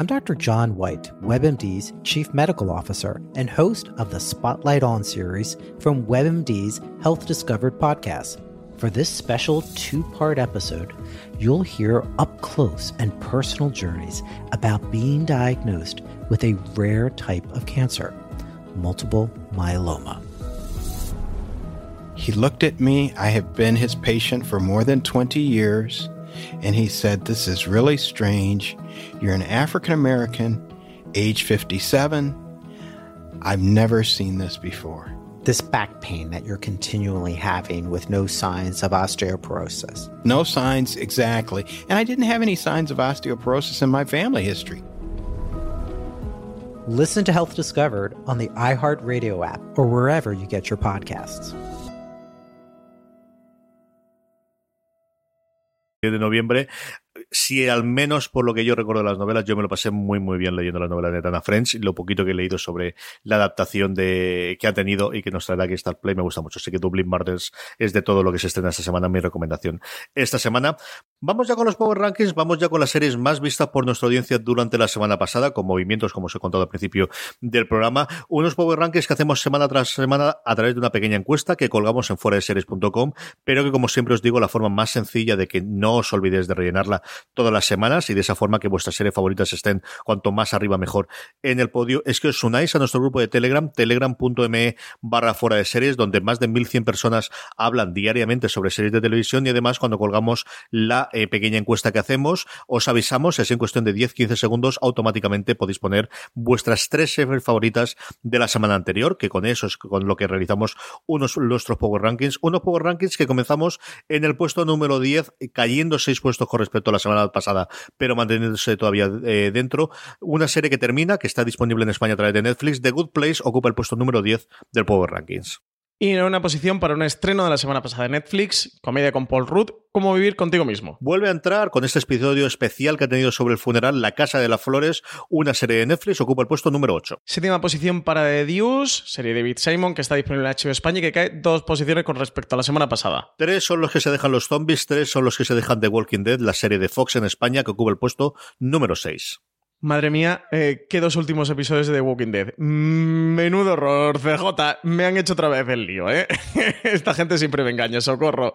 I'm Dr. John White, WebMD's Chief Medical Officer and host of the Spotlight On series from WebMD's Health Discovered podcast. For this special two part episode, you'll hear up close and personal journeys about being diagnosed with a rare type of cancer, multiple myeloma. He looked at me. I have been his patient for more than 20 years and he said, This is really strange. You're an African American, age 57. I've never seen this before. This back pain that you're continually having with no signs of osteoporosis. No signs, exactly. And I didn't have any signs of osteoporosis in my family history. Listen to Health Discovered on the iHeartRadio app or wherever you get your podcasts. de noviembre si al menos por lo que yo recuerdo de las novelas, yo me lo pasé muy, muy bien leyendo las novelas de Tana French. Lo poquito que he leído sobre la adaptación de que ha tenido y que nos traerá aquí Star Play me gusta mucho. Así que Dublin Murders es de todo lo que se estrena esta semana, mi recomendación. Esta semana, vamos ya con los Power Rankings, vamos ya con las series más vistas por nuestra audiencia durante la semana pasada, con movimientos, como os he contado al principio del programa. Unos Power Rankings que hacemos semana tras semana a través de una pequeña encuesta que colgamos en foreseries.com, pero que, como siempre os digo, la forma más sencilla de que no os olvidéis de rellenarla todas las semanas y de esa forma que vuestras series favoritas estén cuanto más arriba mejor en el podio, es que os unáis a nuestro grupo de Telegram, telegram.me barra fuera de series, donde más de 1100 personas hablan diariamente sobre series de televisión y además cuando colgamos la eh, pequeña encuesta que hacemos, os avisamos, es en cuestión de 10-15 segundos, automáticamente podéis poner vuestras tres series favoritas de la semana anterior, que con eso es con lo que realizamos unos nuestros Power Rankings, unos Power Rankings que comenzamos en el puesto número 10, cayendo seis puestos con respecto a la semana pasada, pero manteniéndose todavía eh, dentro. Una serie que termina, que está disponible en España a través de Netflix, The Good Place, ocupa el puesto número 10 del Power Rankings. Y en una posición para un estreno de la semana pasada de Netflix, comedia con Paul Rudd, Cómo vivir contigo mismo. Vuelve a entrar con este episodio especial que ha tenido sobre el funeral La Casa de las Flores, una serie de Netflix, ocupa el puesto número 8. Séptima posición para The Deuce, serie de David Simon, que está disponible en HBO España y que cae dos posiciones con respecto a la semana pasada. Tres son los que se dejan los zombies, tres son los que se dejan The Walking Dead, la serie de Fox en España, que ocupa el puesto número 6. Madre mía, eh, qué dos últimos episodios de The Walking Dead. Mm, menudo horror, CJ. Me han hecho otra vez el lío, ¿eh? Esta gente siempre me engaña, socorro.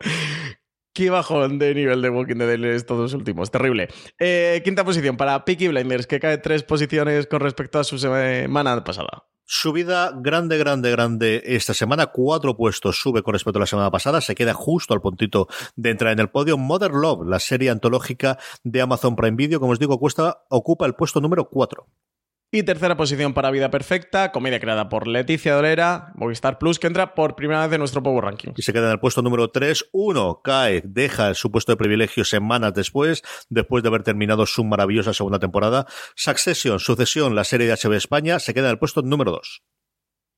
Qué bajón de nivel de Walking Dead estos dos últimos. Terrible. Eh, quinta posición para Peaky Blinders, que cae tres posiciones con respecto a su semana pasada. Subida grande, grande, grande esta semana. Cuatro puestos sube con respecto a la semana pasada. Se queda justo al puntito de entrar en el podio. Mother Love, la serie antológica de Amazon Prime Video, como os digo, cuesta, ocupa el puesto número cuatro. Y tercera posición para Vida Perfecta, comedia creada por Leticia Dolera, Movistar Plus, que entra por primera vez en nuestro Power Ranking. Y se queda en el puesto número 3. Uno cae, deja su puesto de privilegio semanas después, después de haber terminado su maravillosa segunda temporada. Succession, Sucesión, la serie de HB España, se queda en el puesto número 2.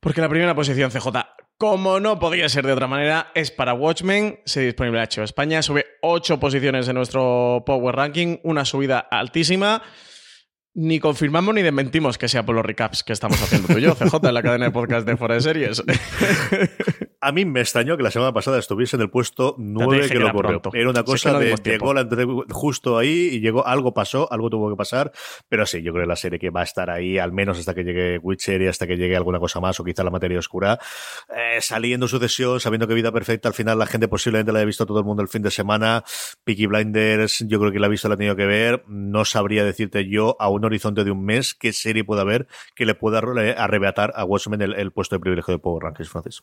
Porque la primera posición, CJ, como no podía ser de otra manera, es para Watchmen, se disponible en HBO España, sube 8 posiciones en nuestro Power Ranking, una subida altísima. Ni confirmamos ni desmentimos que sea por los recaps que estamos haciendo tú y yo, CJ, en la cadena de podcast de Fuera de Series. A mí me extrañó que la semana pasada estuviese en el puesto 9 que, lo ocurrió. Era una cosa de llegó la, justo ahí y llegó, algo pasó, algo tuvo que pasar, pero sí, yo creo que la serie que va a estar ahí, al menos hasta que llegue Witcher y hasta que llegue alguna cosa más, o quizá la materia oscura, eh, saliendo sucesión, sabiendo que Vida Perfecta, al final la gente posiblemente la haya visto todo el mundo el fin de semana, Peaky Blinders, yo creo que la ha visto, la ha tenido que ver, no sabría decirte yo a un horizonte de un mes qué serie puede haber que le pueda arrebatar a Watchmen el, puesto de privilegio de Power Rankings, Francis.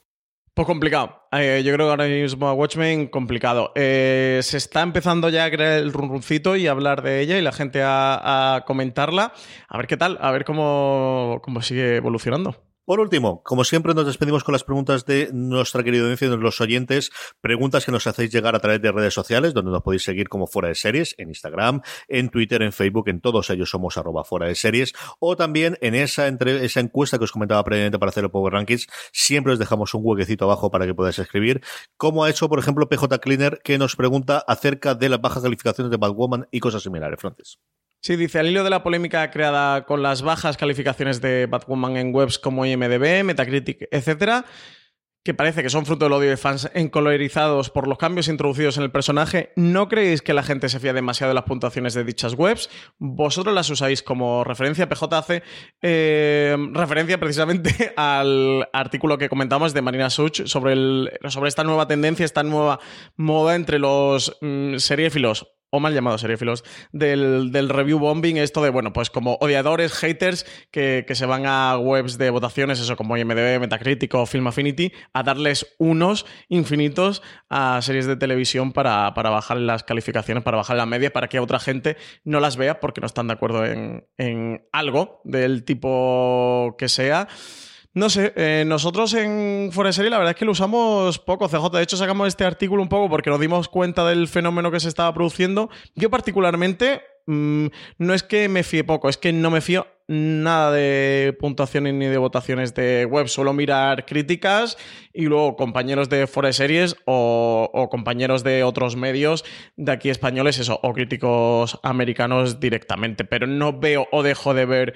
Pues complicado. Eh, yo creo que ahora mismo a Watchmen complicado. Eh, se está empezando ya a crear el runruncito y a hablar de ella y la gente a, a comentarla. A ver qué tal, a ver cómo, cómo sigue evolucionando. Por último, como siempre nos despedimos con las preguntas de nuestra querida audiencia de los oyentes, preguntas que nos hacéis llegar a través de redes sociales, donde nos podéis seguir como fuera de series, en Instagram, en Twitter, en Facebook, en todos ellos somos arroba fuera de series, o también en esa, entre, esa encuesta que os comentaba previamente para hacer el Power Rankings, siempre os dejamos un huequecito abajo para que podáis escribir, como ha hecho, por ejemplo, PJ Cleaner, que nos pregunta acerca de las bajas calificaciones de Batwoman y cosas similares, Francis. Sí, dice, al hilo de la polémica creada con las bajas calificaciones de Batwoman en webs como IMDB, Metacritic, etc., que parece que son fruto del odio de fans encolorizados por los cambios introducidos en el personaje, ¿no creéis que la gente se fía demasiado de las puntuaciones de dichas webs? ¿Vosotros las usáis como referencia? PJ hace eh, referencia precisamente al artículo que comentamos de Marina Such sobre, sobre esta nueva tendencia, esta nueva moda entre los mm, seriéfilos o mal llamados seriéfilos, del, del, review bombing, esto de, bueno, pues como odiadores, haters, que, se van a webs de votaciones, eso como IMDB, Metacritic o Film Affinity, a darles unos infinitos a series de televisión para, para bajar las calificaciones, para bajar la media, para que otra gente no las vea porque no están de acuerdo en, en algo del tipo que sea. No sé, eh, nosotros en Serie la verdad es que lo usamos poco, CJ. De hecho, sacamos este artículo un poco porque nos dimos cuenta del fenómeno que se estaba produciendo. Yo particularmente, mm, no es que me fíe poco, es que no me fío nada de puntuaciones ni de votaciones de web. Suelo mirar críticas y luego compañeros de Foreseries o, o compañeros de otros medios de aquí españoles, eso, o críticos americanos directamente. Pero no veo o dejo de ver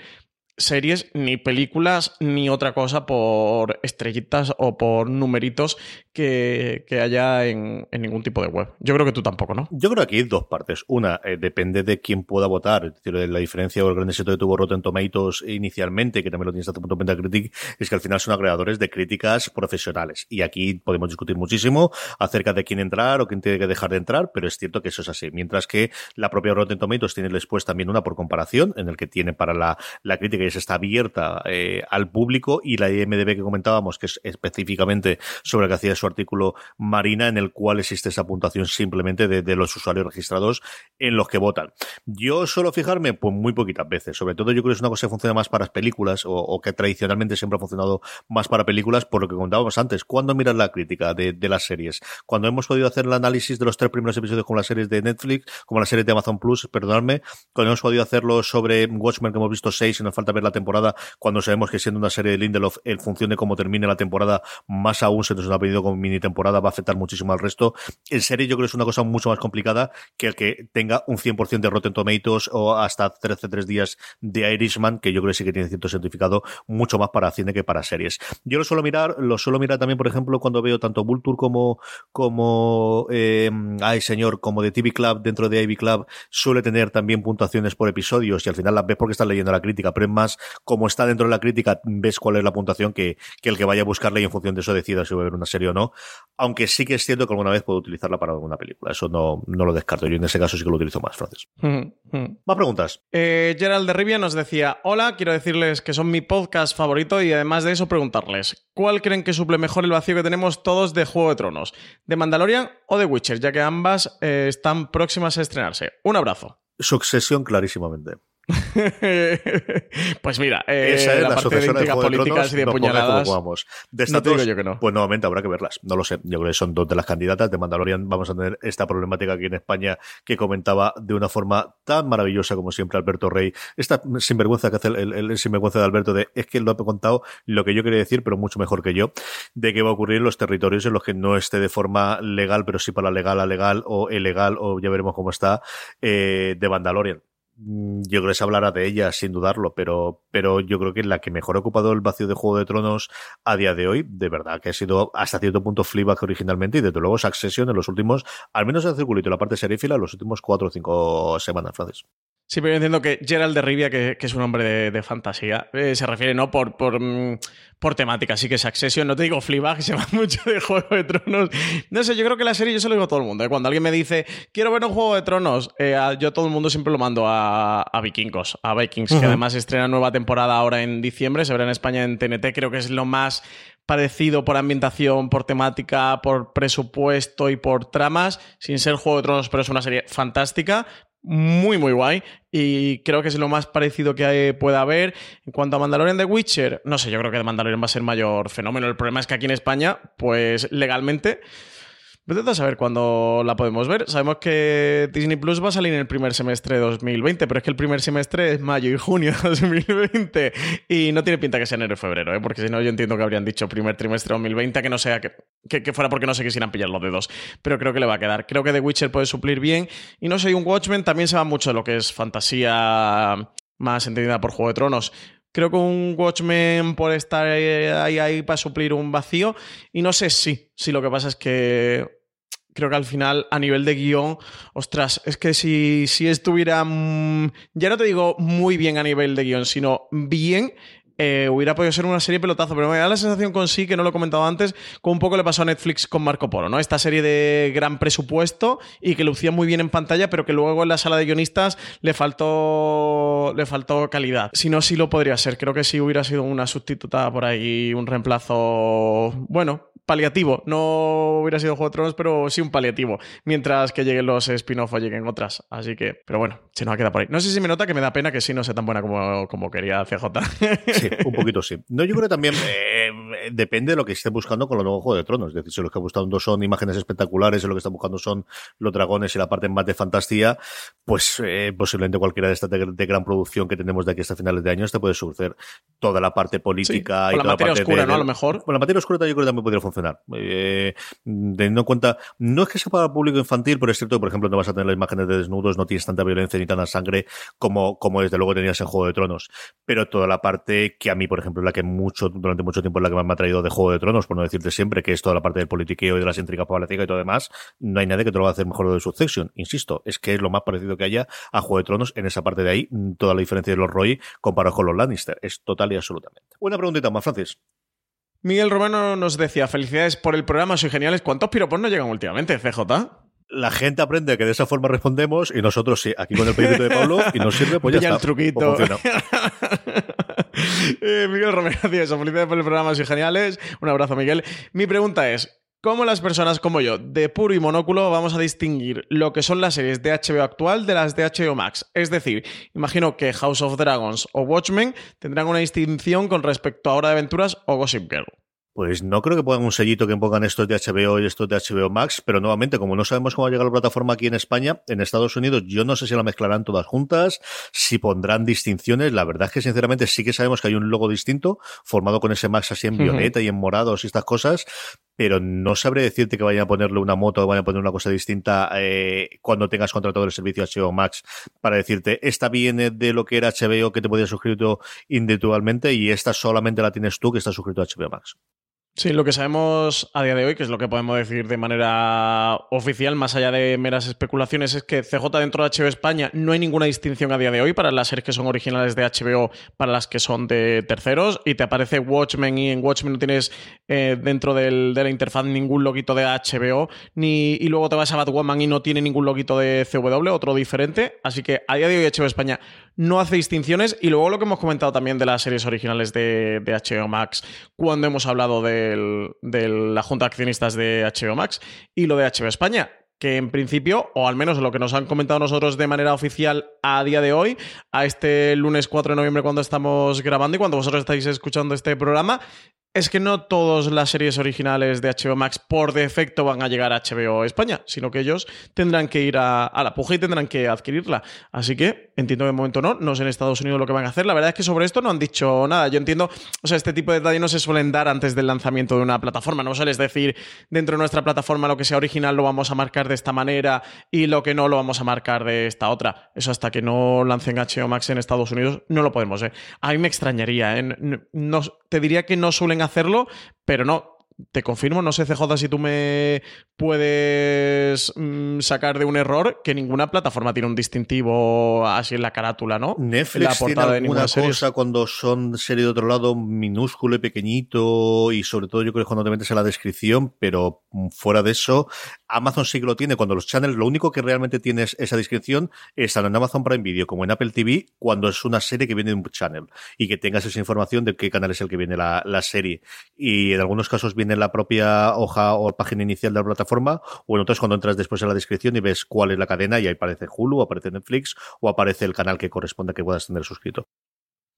series, ni películas, ni otra cosa por estrellitas o por numeritos que, haya en, ningún tipo de web. Yo creo que tú tampoco, ¿no? Yo creo que hay dos partes. Una, eh, depende de quién pueda votar. Es decir, la diferencia o el gran éxito que tuvo Rotten Tomatoes inicialmente, que también lo tienes hasta punto de Critic, es que al final son agregadores de críticas profesionales. Y aquí podemos discutir muchísimo acerca de quién entrar o quién tiene que dejar de entrar, pero es cierto que eso es así. Mientras que la propia Rotten Tomatoes tiene después también una por comparación, en el que tiene para la, la crítica está abierta eh, al público y la IMDB que comentábamos, que es específicamente sobre lo que hacía su artículo Marina, en el cual existe esa puntuación simplemente de, los usuarios registrados en los que votan. Yo suelo fijarme pues muy poquitas veces, sobre todo yo creo que es una cosa que funciona más para películas o, que tradicionalmente siempre ha funcionado más para películas por lo que comentábamos antes. cuando miras la crítica de, las series? Cuando hemos podido hacer el análisis de los tres primeros episodios con las series de Netflix, como las series de Amazon Plus, perdonadme, cuando hemos podido hacerlo sobre Watchmen que hemos visto seis y nos falta falta ver la temporada cuando sabemos que siendo una serie de Lindelof, el función de cómo termine la temporada, más aún se nos ha pedido mini temporada, va a afectar muchísimo al resto. En serie yo creo que es una cosa mucho más complicada que el que tenga un 100% de Rotten Tomatoes o hasta 13 3 días de Irishman, que yo creo que sí que tiene cierto certificado mucho más para cine que para series. Yo lo suelo mirar, lo suelo mirar también, por ejemplo, cuando veo tanto Vulture como, como, eh, ay señor, como de TV Club dentro de Ivy Club, suele tener también puntuaciones por episodios y al final las ves porque estás leyendo la crítica, pero es más, como está dentro de la crítica, ves cuál es la puntuación que, que el que vaya a buscarla y en función de eso decida si va a ver una serie o no. Aunque sí que es cierto que alguna vez puedo utilizarla para alguna película. Eso no, no lo descarto. Yo en ese caso sí que lo utilizo más, Francis. Más preguntas. Eh, Gerald de Rivia nos decía: Hola, quiero decirles que son mi podcast favorito y además de eso preguntarles: ¿Cuál creen que suple mejor el vacío que tenemos todos de Juego de Tronos? ¿De Mandalorian o de Witcher? Ya que ambas eh, están próximas a estrenarse. Un abrazo. Sucesión, clarísimamente. pues mira, eh, Esa es la, parte de intrigas políticas y de puñaladas. De no te digo yo que no. Pues nuevamente habrá que verlas. No lo sé. Yo creo que son dos de las candidatas. De Mandalorian vamos a tener esta problemática aquí en España que comentaba de una forma tan maravillosa como siempre Alberto Rey. Esta sinvergüenza que hace el, sinvergüenza de Alberto de es que él lo ha contado lo que yo quería decir, pero mucho mejor que yo, de qué va a ocurrir en los territorios en los que no esté de forma legal, pero sí para legal a legal o ilegal, o ya veremos cómo está, eh, de Mandalorian yo creo que se hablará de ella sin dudarlo, pero, pero yo creo que la que mejor ha ocupado el vacío de Juego de Tronos a día de hoy, de verdad, que ha sido hasta cierto punto Fleabag originalmente y desde luego Succession en los últimos, al menos el circulito, la parte serífila, los últimos cuatro o cinco semanas, Francis. Sí, pero yo entiendo que Gerald de Rivia, que, es un hombre de, fantasía, eh, se refiere no por, por, mm, por temática. Así que Succession, no te digo Fleabag, se va mucho de Juego de Tronos. No sé, yo creo que la serie yo se lo digo a todo el mundo. ¿eh? Cuando alguien me dice, quiero ver un Juego de Tronos, eh, yo todo el mundo siempre lo mando a, a Vikingos, a Vikings, que además estrena nueva temporada ahora en diciembre, se verá en España en TNT, creo que es lo más parecido por ambientación, por temática, por presupuesto y por tramas, sin ser Juego de Tronos, pero es una serie fantástica muy, muy guay. Y creo que es lo más parecido que pueda haber. En cuanto a Mandalorian de Witcher, no sé, yo creo que de Mandalorian va a ser mayor fenómeno. El problema es que aquí en España, pues legalmente Vete a saber cuándo la podemos ver. Sabemos que Disney Plus va a salir en el primer semestre de 2020, pero es que el primer semestre es mayo y junio de 2020 y no tiene pinta que sea enero y febrero, ¿eh? porque si no yo entiendo que habrían dicho primer trimestre de 2020, que no sea que, que, fuera porque no se quisieran pillar los dedos, pero creo que le va a quedar. Creo que The Witcher puede suplir bien y no soy un Watchmen, también se va mucho de lo que es fantasía más entendida por Juego de Tronos. Creo que un Watchmen por estar ahí, ahí para suplir un vacío. Y no sé si, si lo que pasa es que creo que al final, a nivel de guion, ostras, es que si, si estuviera, mm, ya no te digo muy bien a nivel de guion, sino bien, eh, hubiera podido ser una serie pelotazo, pero me da la sensación con sí, que no lo he comentado antes, con un poco le pasó a Netflix con Marco Polo, ¿no? Esta serie de gran presupuesto y que lucía muy bien en pantalla, pero que luego en la sala de guionistas le faltó, le faltó calidad. Si no, sí lo podría ser. Creo que sí hubiera sido una sustituta por ahí, un reemplazo, bueno, paliativo. No hubiera sido Juego de Tronos, pero sí un paliativo. Mientras que lleguen los spin-off o lleguen otras. Así que, pero bueno, se nos ha quedado por ahí. No sé si me nota que me da pena que sí no sea tan buena como, como quería CJ. Sí, un poquito sí. No, yo creo que también eh, depende de lo que esté buscando con los nuevos Juego de Tronos. Es decir, si lo que están buscando son imágenes espectaculares, si lo que están buscando son los dragones y la parte más de fantasía, pues eh, posiblemente cualquiera de estas de, gran producción que tenemos de aquí hasta finales de año te puede surcer toda la parte política y la materia oscura, ¿no? A lo mejor. Con la materia oscura yo creo que también podría funcionar eh, teniendo en cuenta, no es que sea para el público infantil, pero es cierto que, por ejemplo, no vas a tener las imágenes de desnudos, no tienes tanta violencia ni tanta sangre como, como desde luego tenías en Juego de Tronos. Pero toda la parte que a mí, por ejemplo, es la que mucho, durante mucho tiempo es la que más me ha traído de Juego de Tronos, por no decirte siempre, que es toda la parte del politiqueo y de las intrigas políticas y todo demás, no hay nadie que te lo va a hacer mejor de Succession. Insisto, es que es lo más parecido que haya a Juego de Tronos en esa parte de ahí, toda la diferencia de los Roy comparado con los Lannister. Es total y absolutamente. Una preguntita más, Francis. Miguel Romano nos decía, felicidades por el programa, soy geniales. ¿Cuántos piropos no llegan últimamente, CJ? La gente aprende que de esa forma respondemos y nosotros sí, aquí con el pedito de Pablo y nos sirve, pues ya, está. el truquito. Pues eh, Miguel Romero, gracias. Felicidades por el programa, soy geniales. Un abrazo, Miguel. Mi pregunta es, ¿Cómo las personas como yo, de puro y monóculo, vamos a distinguir lo que son las series de HBO actual de las de HBO Max. Es decir, imagino que House of Dragons o Watchmen tendrán una distinción con respecto a Hora de Aventuras o Gossip Girl. Pues no creo que pongan un sellito que pongan estos de HBO y estos de HBO Max, pero nuevamente, como no sabemos cómo va a llegar la plataforma aquí en España, en Estados Unidos, yo no sé si la mezclarán todas juntas, si pondrán distinciones. La verdad es que, sinceramente, sí que sabemos que hay un logo distinto, formado con ese Max así en violeta y en morados y estas cosas, pero no sabré decirte que vayan a ponerle una moto o vayan a poner una cosa distinta eh, cuando tengas contratado el servicio HBO Max para decirte, esta viene de lo que era HBO que te podías suscribir individualmente y esta solamente la tienes tú que estás suscrito a HBO Max. Sí, lo que sabemos a día de hoy, que es lo que podemos decir de manera oficial, más allá de meras especulaciones, es que CJ dentro de HBO España no hay ninguna distinción a día de hoy para las series que son originales de HBO, para las que son de terceros, y te aparece Watchmen y en Watchmen no tienes eh, dentro de la interfaz ningún loguito de HBO, ni, y luego te vas a Batwoman y no tiene ningún loguito de CW, otro diferente, así que a día de hoy HBO España no hace distinciones, y luego lo que hemos comentado también de las series originales de, de HBO Max, cuando hemos hablado de de la Junta de Accionistas de HBO Max y lo de HBO España que en principio, o al menos lo que nos han comentado nosotros de manera oficial a día de hoy, a este lunes 4 de noviembre cuando estamos grabando y cuando vosotros estáis escuchando este programa, es que no todas las series originales de HBO Max por defecto van a llegar a HBO España, sino que ellos tendrán que ir a, la puja y tendrán que adquirirla. Así que entiendo que de momento no, no sé en Estados Unidos lo que van a hacer. La verdad es que sobre esto no han dicho nada. Yo entiendo, o sea, este tipo de detalles no se suelen dar antes del lanzamiento de una plataforma. No sueles decir dentro de nuestra plataforma lo que sea original lo vamos a marcar de esta manera y lo que no lo vamos a marcar de esta otra. Eso hasta que no lancen HBO Max en Estados Unidos no lo podemos. ¿eh? A mí me extrañaría. ¿eh? No, te diría que no suelen hacerlo, pero no, te confirmo, no sé CJ si tú me puedes mm, sacar de un error que ninguna plataforma tiene un distintivo así en la carátula, ¿no? Netflix la portada tiene alguna de cosa cuando son serie de otro lado minúsculo y pequeñito y sobre todo yo creo que cuando te metes en la descripción, pero mm, fuera de eso, Amazon sí que lo tiene. Cuando los channels, lo único que realmente tienes esa descripción es tanto en Amazon Prime Video como en Apple TV cuando es una serie que viene de un channel y que tengas esa información de qué canal es el que viene la, la serie. Y en algunos casos viene en la propia hoja o página inicial de la plataforma, o en otras cuando entras después en la descripción y ves cuál es la cadena y ahí aparece Hulu, aparece Netflix o aparece el canal que corresponde que puedas tener suscrito.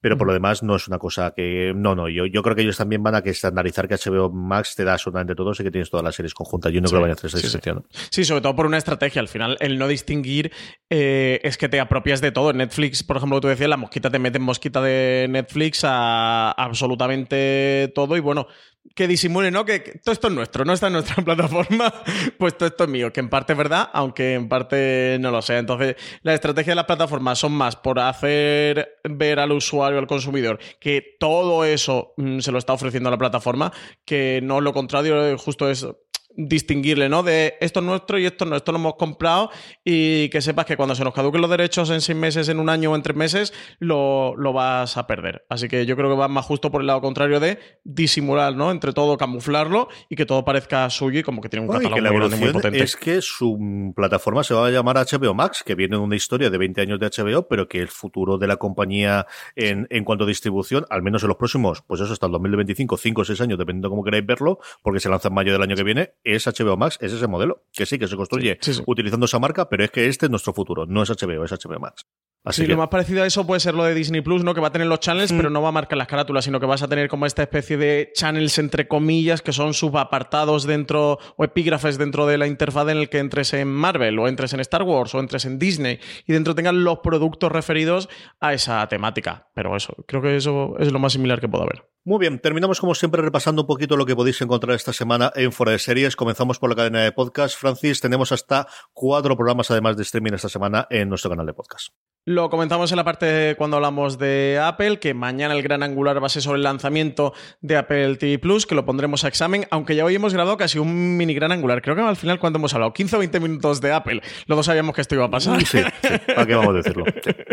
Pero por lo demás no es una cosa que... No, no, yo, yo creo que ellos también van a que estandarizar que HBO Max te da absolutamente todo y que tienes todas las series conjuntas. Yo no creo que vayan a hacer esa distinción. Sí, sobre todo por una estrategia. Al final, el no distinguir eh, es que te apropias de todo. En Netflix, por ejemplo, tú decías, la mosquita te mete en mosquita de Netflix a absolutamente todo y bueno, que disimule, ¿no? Que, todo esto es nuestro, no está en nuestra plataforma, pues todo esto es mío, que en parte es verdad, aunque en parte no lo sea. Entonces, la estrategia de las plataformas son más por hacer ver al usuario, al consumidor, que todo eso mm, se lo está ofreciendo a la plataforma, que no lo contrario, justo es distinguirle, ¿no? De esto es nuestro y esto no, esto lo hemos comprado y que sepas que cuando se nos caduquen los derechos en seis meses, en un año o en tres meses, lo, vas a perder. Así que yo creo que va más justo por el lado contrario de disimular, ¿no? Entre todo, camuflarlo y que todo parezca suyo y como que tiene un catálogo muy, potente. Es que su plataforma se va a llamar HBO Max, que viene de una historia de 20 años de HBO, pero que el futuro de la compañía en, en cuanto a distribución, al menos en los próximos, pues eso hasta el 2025, 5 o 6 años, dependiendo de cómo queráis verlo, porque se lanza en mayo del año que viene, es HBO Max, es ese modelo, que sí, que se construye utilizando esa marca, pero es que este es nuestro futuro, no es HBO, es HBO Max. Así lo más parecido a eso puede ser lo de Disney Plus, ¿no? Que va a tener los channels, mm. pero no va a marcar las carátulas, sino que vas a tener como esta especie de channels entre comillas, que son subapartados dentro, o epígrafes dentro de la interfaz en el que entres en Marvel, o entres en Star Wars, o entres en Disney, y dentro tengan los productos referidos a esa temática. Pero eso, creo que eso es lo más similar que puedo haber. Muy bien, terminamos como siempre repasando un poquito lo que podéis encontrar esta semana en Fuera de Series. Comenzamos por la cadena de podcast. Francis, tenemos hasta cuatro programas además de streaming esta semana en nuestro canal de podcast. Lo comentamos en la parte cuando hablamos de Apple, que mañana el gran angular va a ser sobre el lanzamiento de Apple TV Plus, que lo pondremos a examen, aunque ya hoy hemos grabado casi un mini gran angular. Creo que al final, cuando hemos hablado? 15 o 20 minutos de Apple. Los dos sabíamos que esto iba a pasar. Sí, sí. ¿Para qué vamos a decirlo?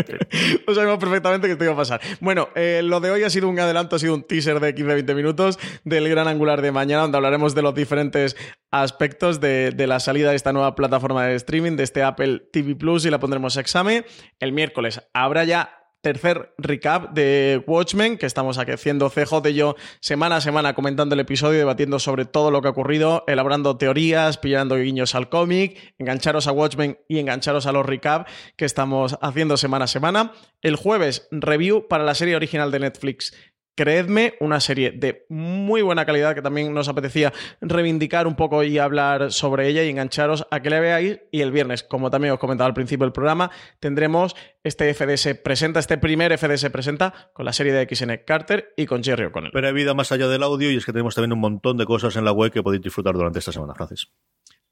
Lo sabíamos perfectamente que esto iba a pasar. Bueno, eh, lo de hoy ha sido un adelanto, ha sido un teaser de 15-20 minutos del gran angular de mañana, donde hablaremos de los diferentes aspectos de, la salida de esta nueva plataforma de streaming, de este Apple TV Plus, y la pondremos a examen. El miércoles habrá ya tercer recap de Watchmen, que estamos haciendo CJ y yo semana a semana comentando el episodio, debatiendo sobre todo lo que ha ocurrido, elaborando teorías, pillando guiños al cómic, engancharos a Watchmen y engancharos a los recap que estamos haciendo semana a semana. El jueves, review para la serie original de Netflix creedme, una serie de muy buena calidad que también nos apetecía reivindicar un poco y hablar sobre ella y engancharos a que la veáis. Y el viernes, como también os comentaba al principio del programa, tendremos este FDS presenta, este primer FDS presenta con la serie de XN Carter y con Jerry O'Connell. Pero hay vida más allá del audio y es que tenemos también un montón de cosas en la web que podéis disfrutar durante esta semana, Francis.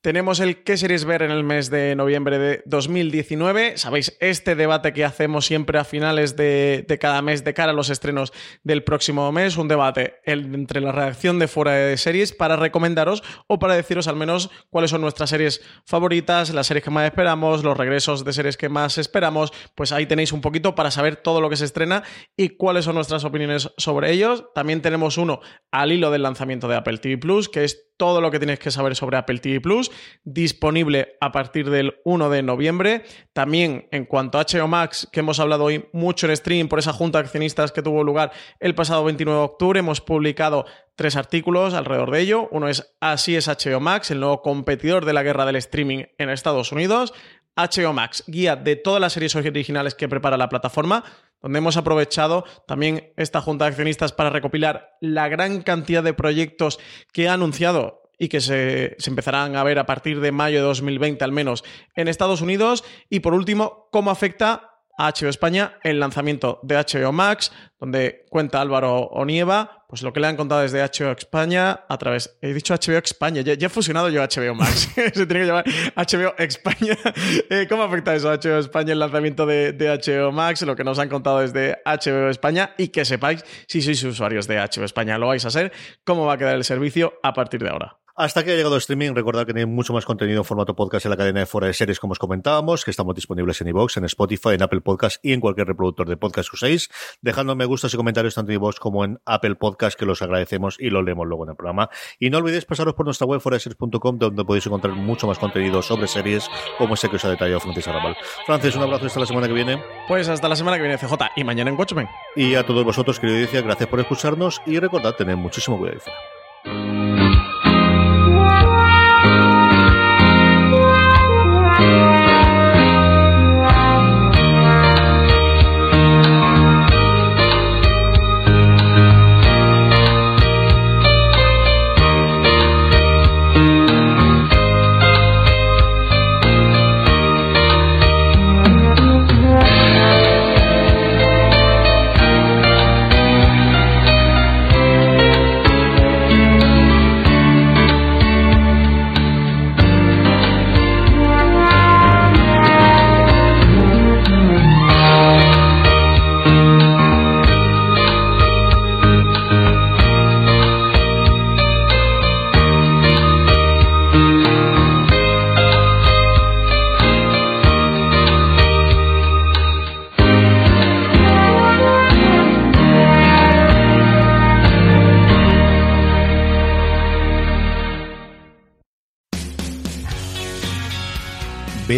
Tenemos el qué series ver en el mes de noviembre de 2019. Sabéis, este debate que hacemos siempre a finales de, cada mes de cara a los estrenos del próximo mes. Un debate entre la redacción de fuera de series para recomendaros o para deciros al menos cuáles son nuestras series favoritas, las series que más esperamos, los regresos de series que más esperamos. Pues ahí tenéis un poquito para saber todo lo que se estrena y cuáles son nuestras opiniones sobre ellos. También tenemos uno al hilo del lanzamiento de Apple TV Plus, que es todo lo que tienes que saber sobre Apple TV Plus, disponible a partir del 1 de noviembre. También en cuanto a HBO Max, que hemos hablado hoy mucho en stream por esa junta de accionistas que tuvo lugar el pasado 29 de octubre, hemos publicado tres artículos alrededor de ello. Uno es Así es HBO Max, el nuevo competidor de la guerra del streaming en Estados Unidos. HBO Max, guía de todas las series originales que prepara la plataforma, donde hemos aprovechado también esta junta de accionistas para recopilar la gran cantidad de proyectos que ha anunciado y que se, empezarán a ver a partir de mayo de 2020 al menos en Estados Unidos. Y por último, cómo afecta a HBO España el lanzamiento de HBO Max, donde cuenta Álvaro Onieva, pues lo que le han contado desde HBO España a través. He dicho HBO España, ya, he fusionado yo HBO Max. Se tiene que llamar HBO España. Eh, ¿Cómo afecta eso a HBO España el lanzamiento de, HBO Max? Lo que nos han contado desde HBO España y que sepáis, si sois usuarios de HBO España, lo vais a ser, cómo va a quedar el servicio a partir de ahora. Hasta que ha llegado el streaming, recordad que tenéis mucho más contenido en formato podcast en la cadena de fuera de series, como os comentábamos, que estamos disponibles en iVoox, en Spotify, en Apple Podcast y en cualquier reproductor de podcast que uséis. Dejadnos me gustas y comentarios tanto en iVoox como en Apple Podcast, que los agradecemos y los leemos luego en el programa. Y no olvidéis pasaros por nuestra web foraseries.com, donde podéis encontrar mucho más contenido sobre series, como ese que os ha detallado Francis Arrabal. Francis, un abrazo hasta la semana que viene. Pues hasta la semana que viene, CJ, y mañana en Watchmen. Y a todos vosotros, querido gracias por escucharnos y recordad tener muchísimo cuidado fuera.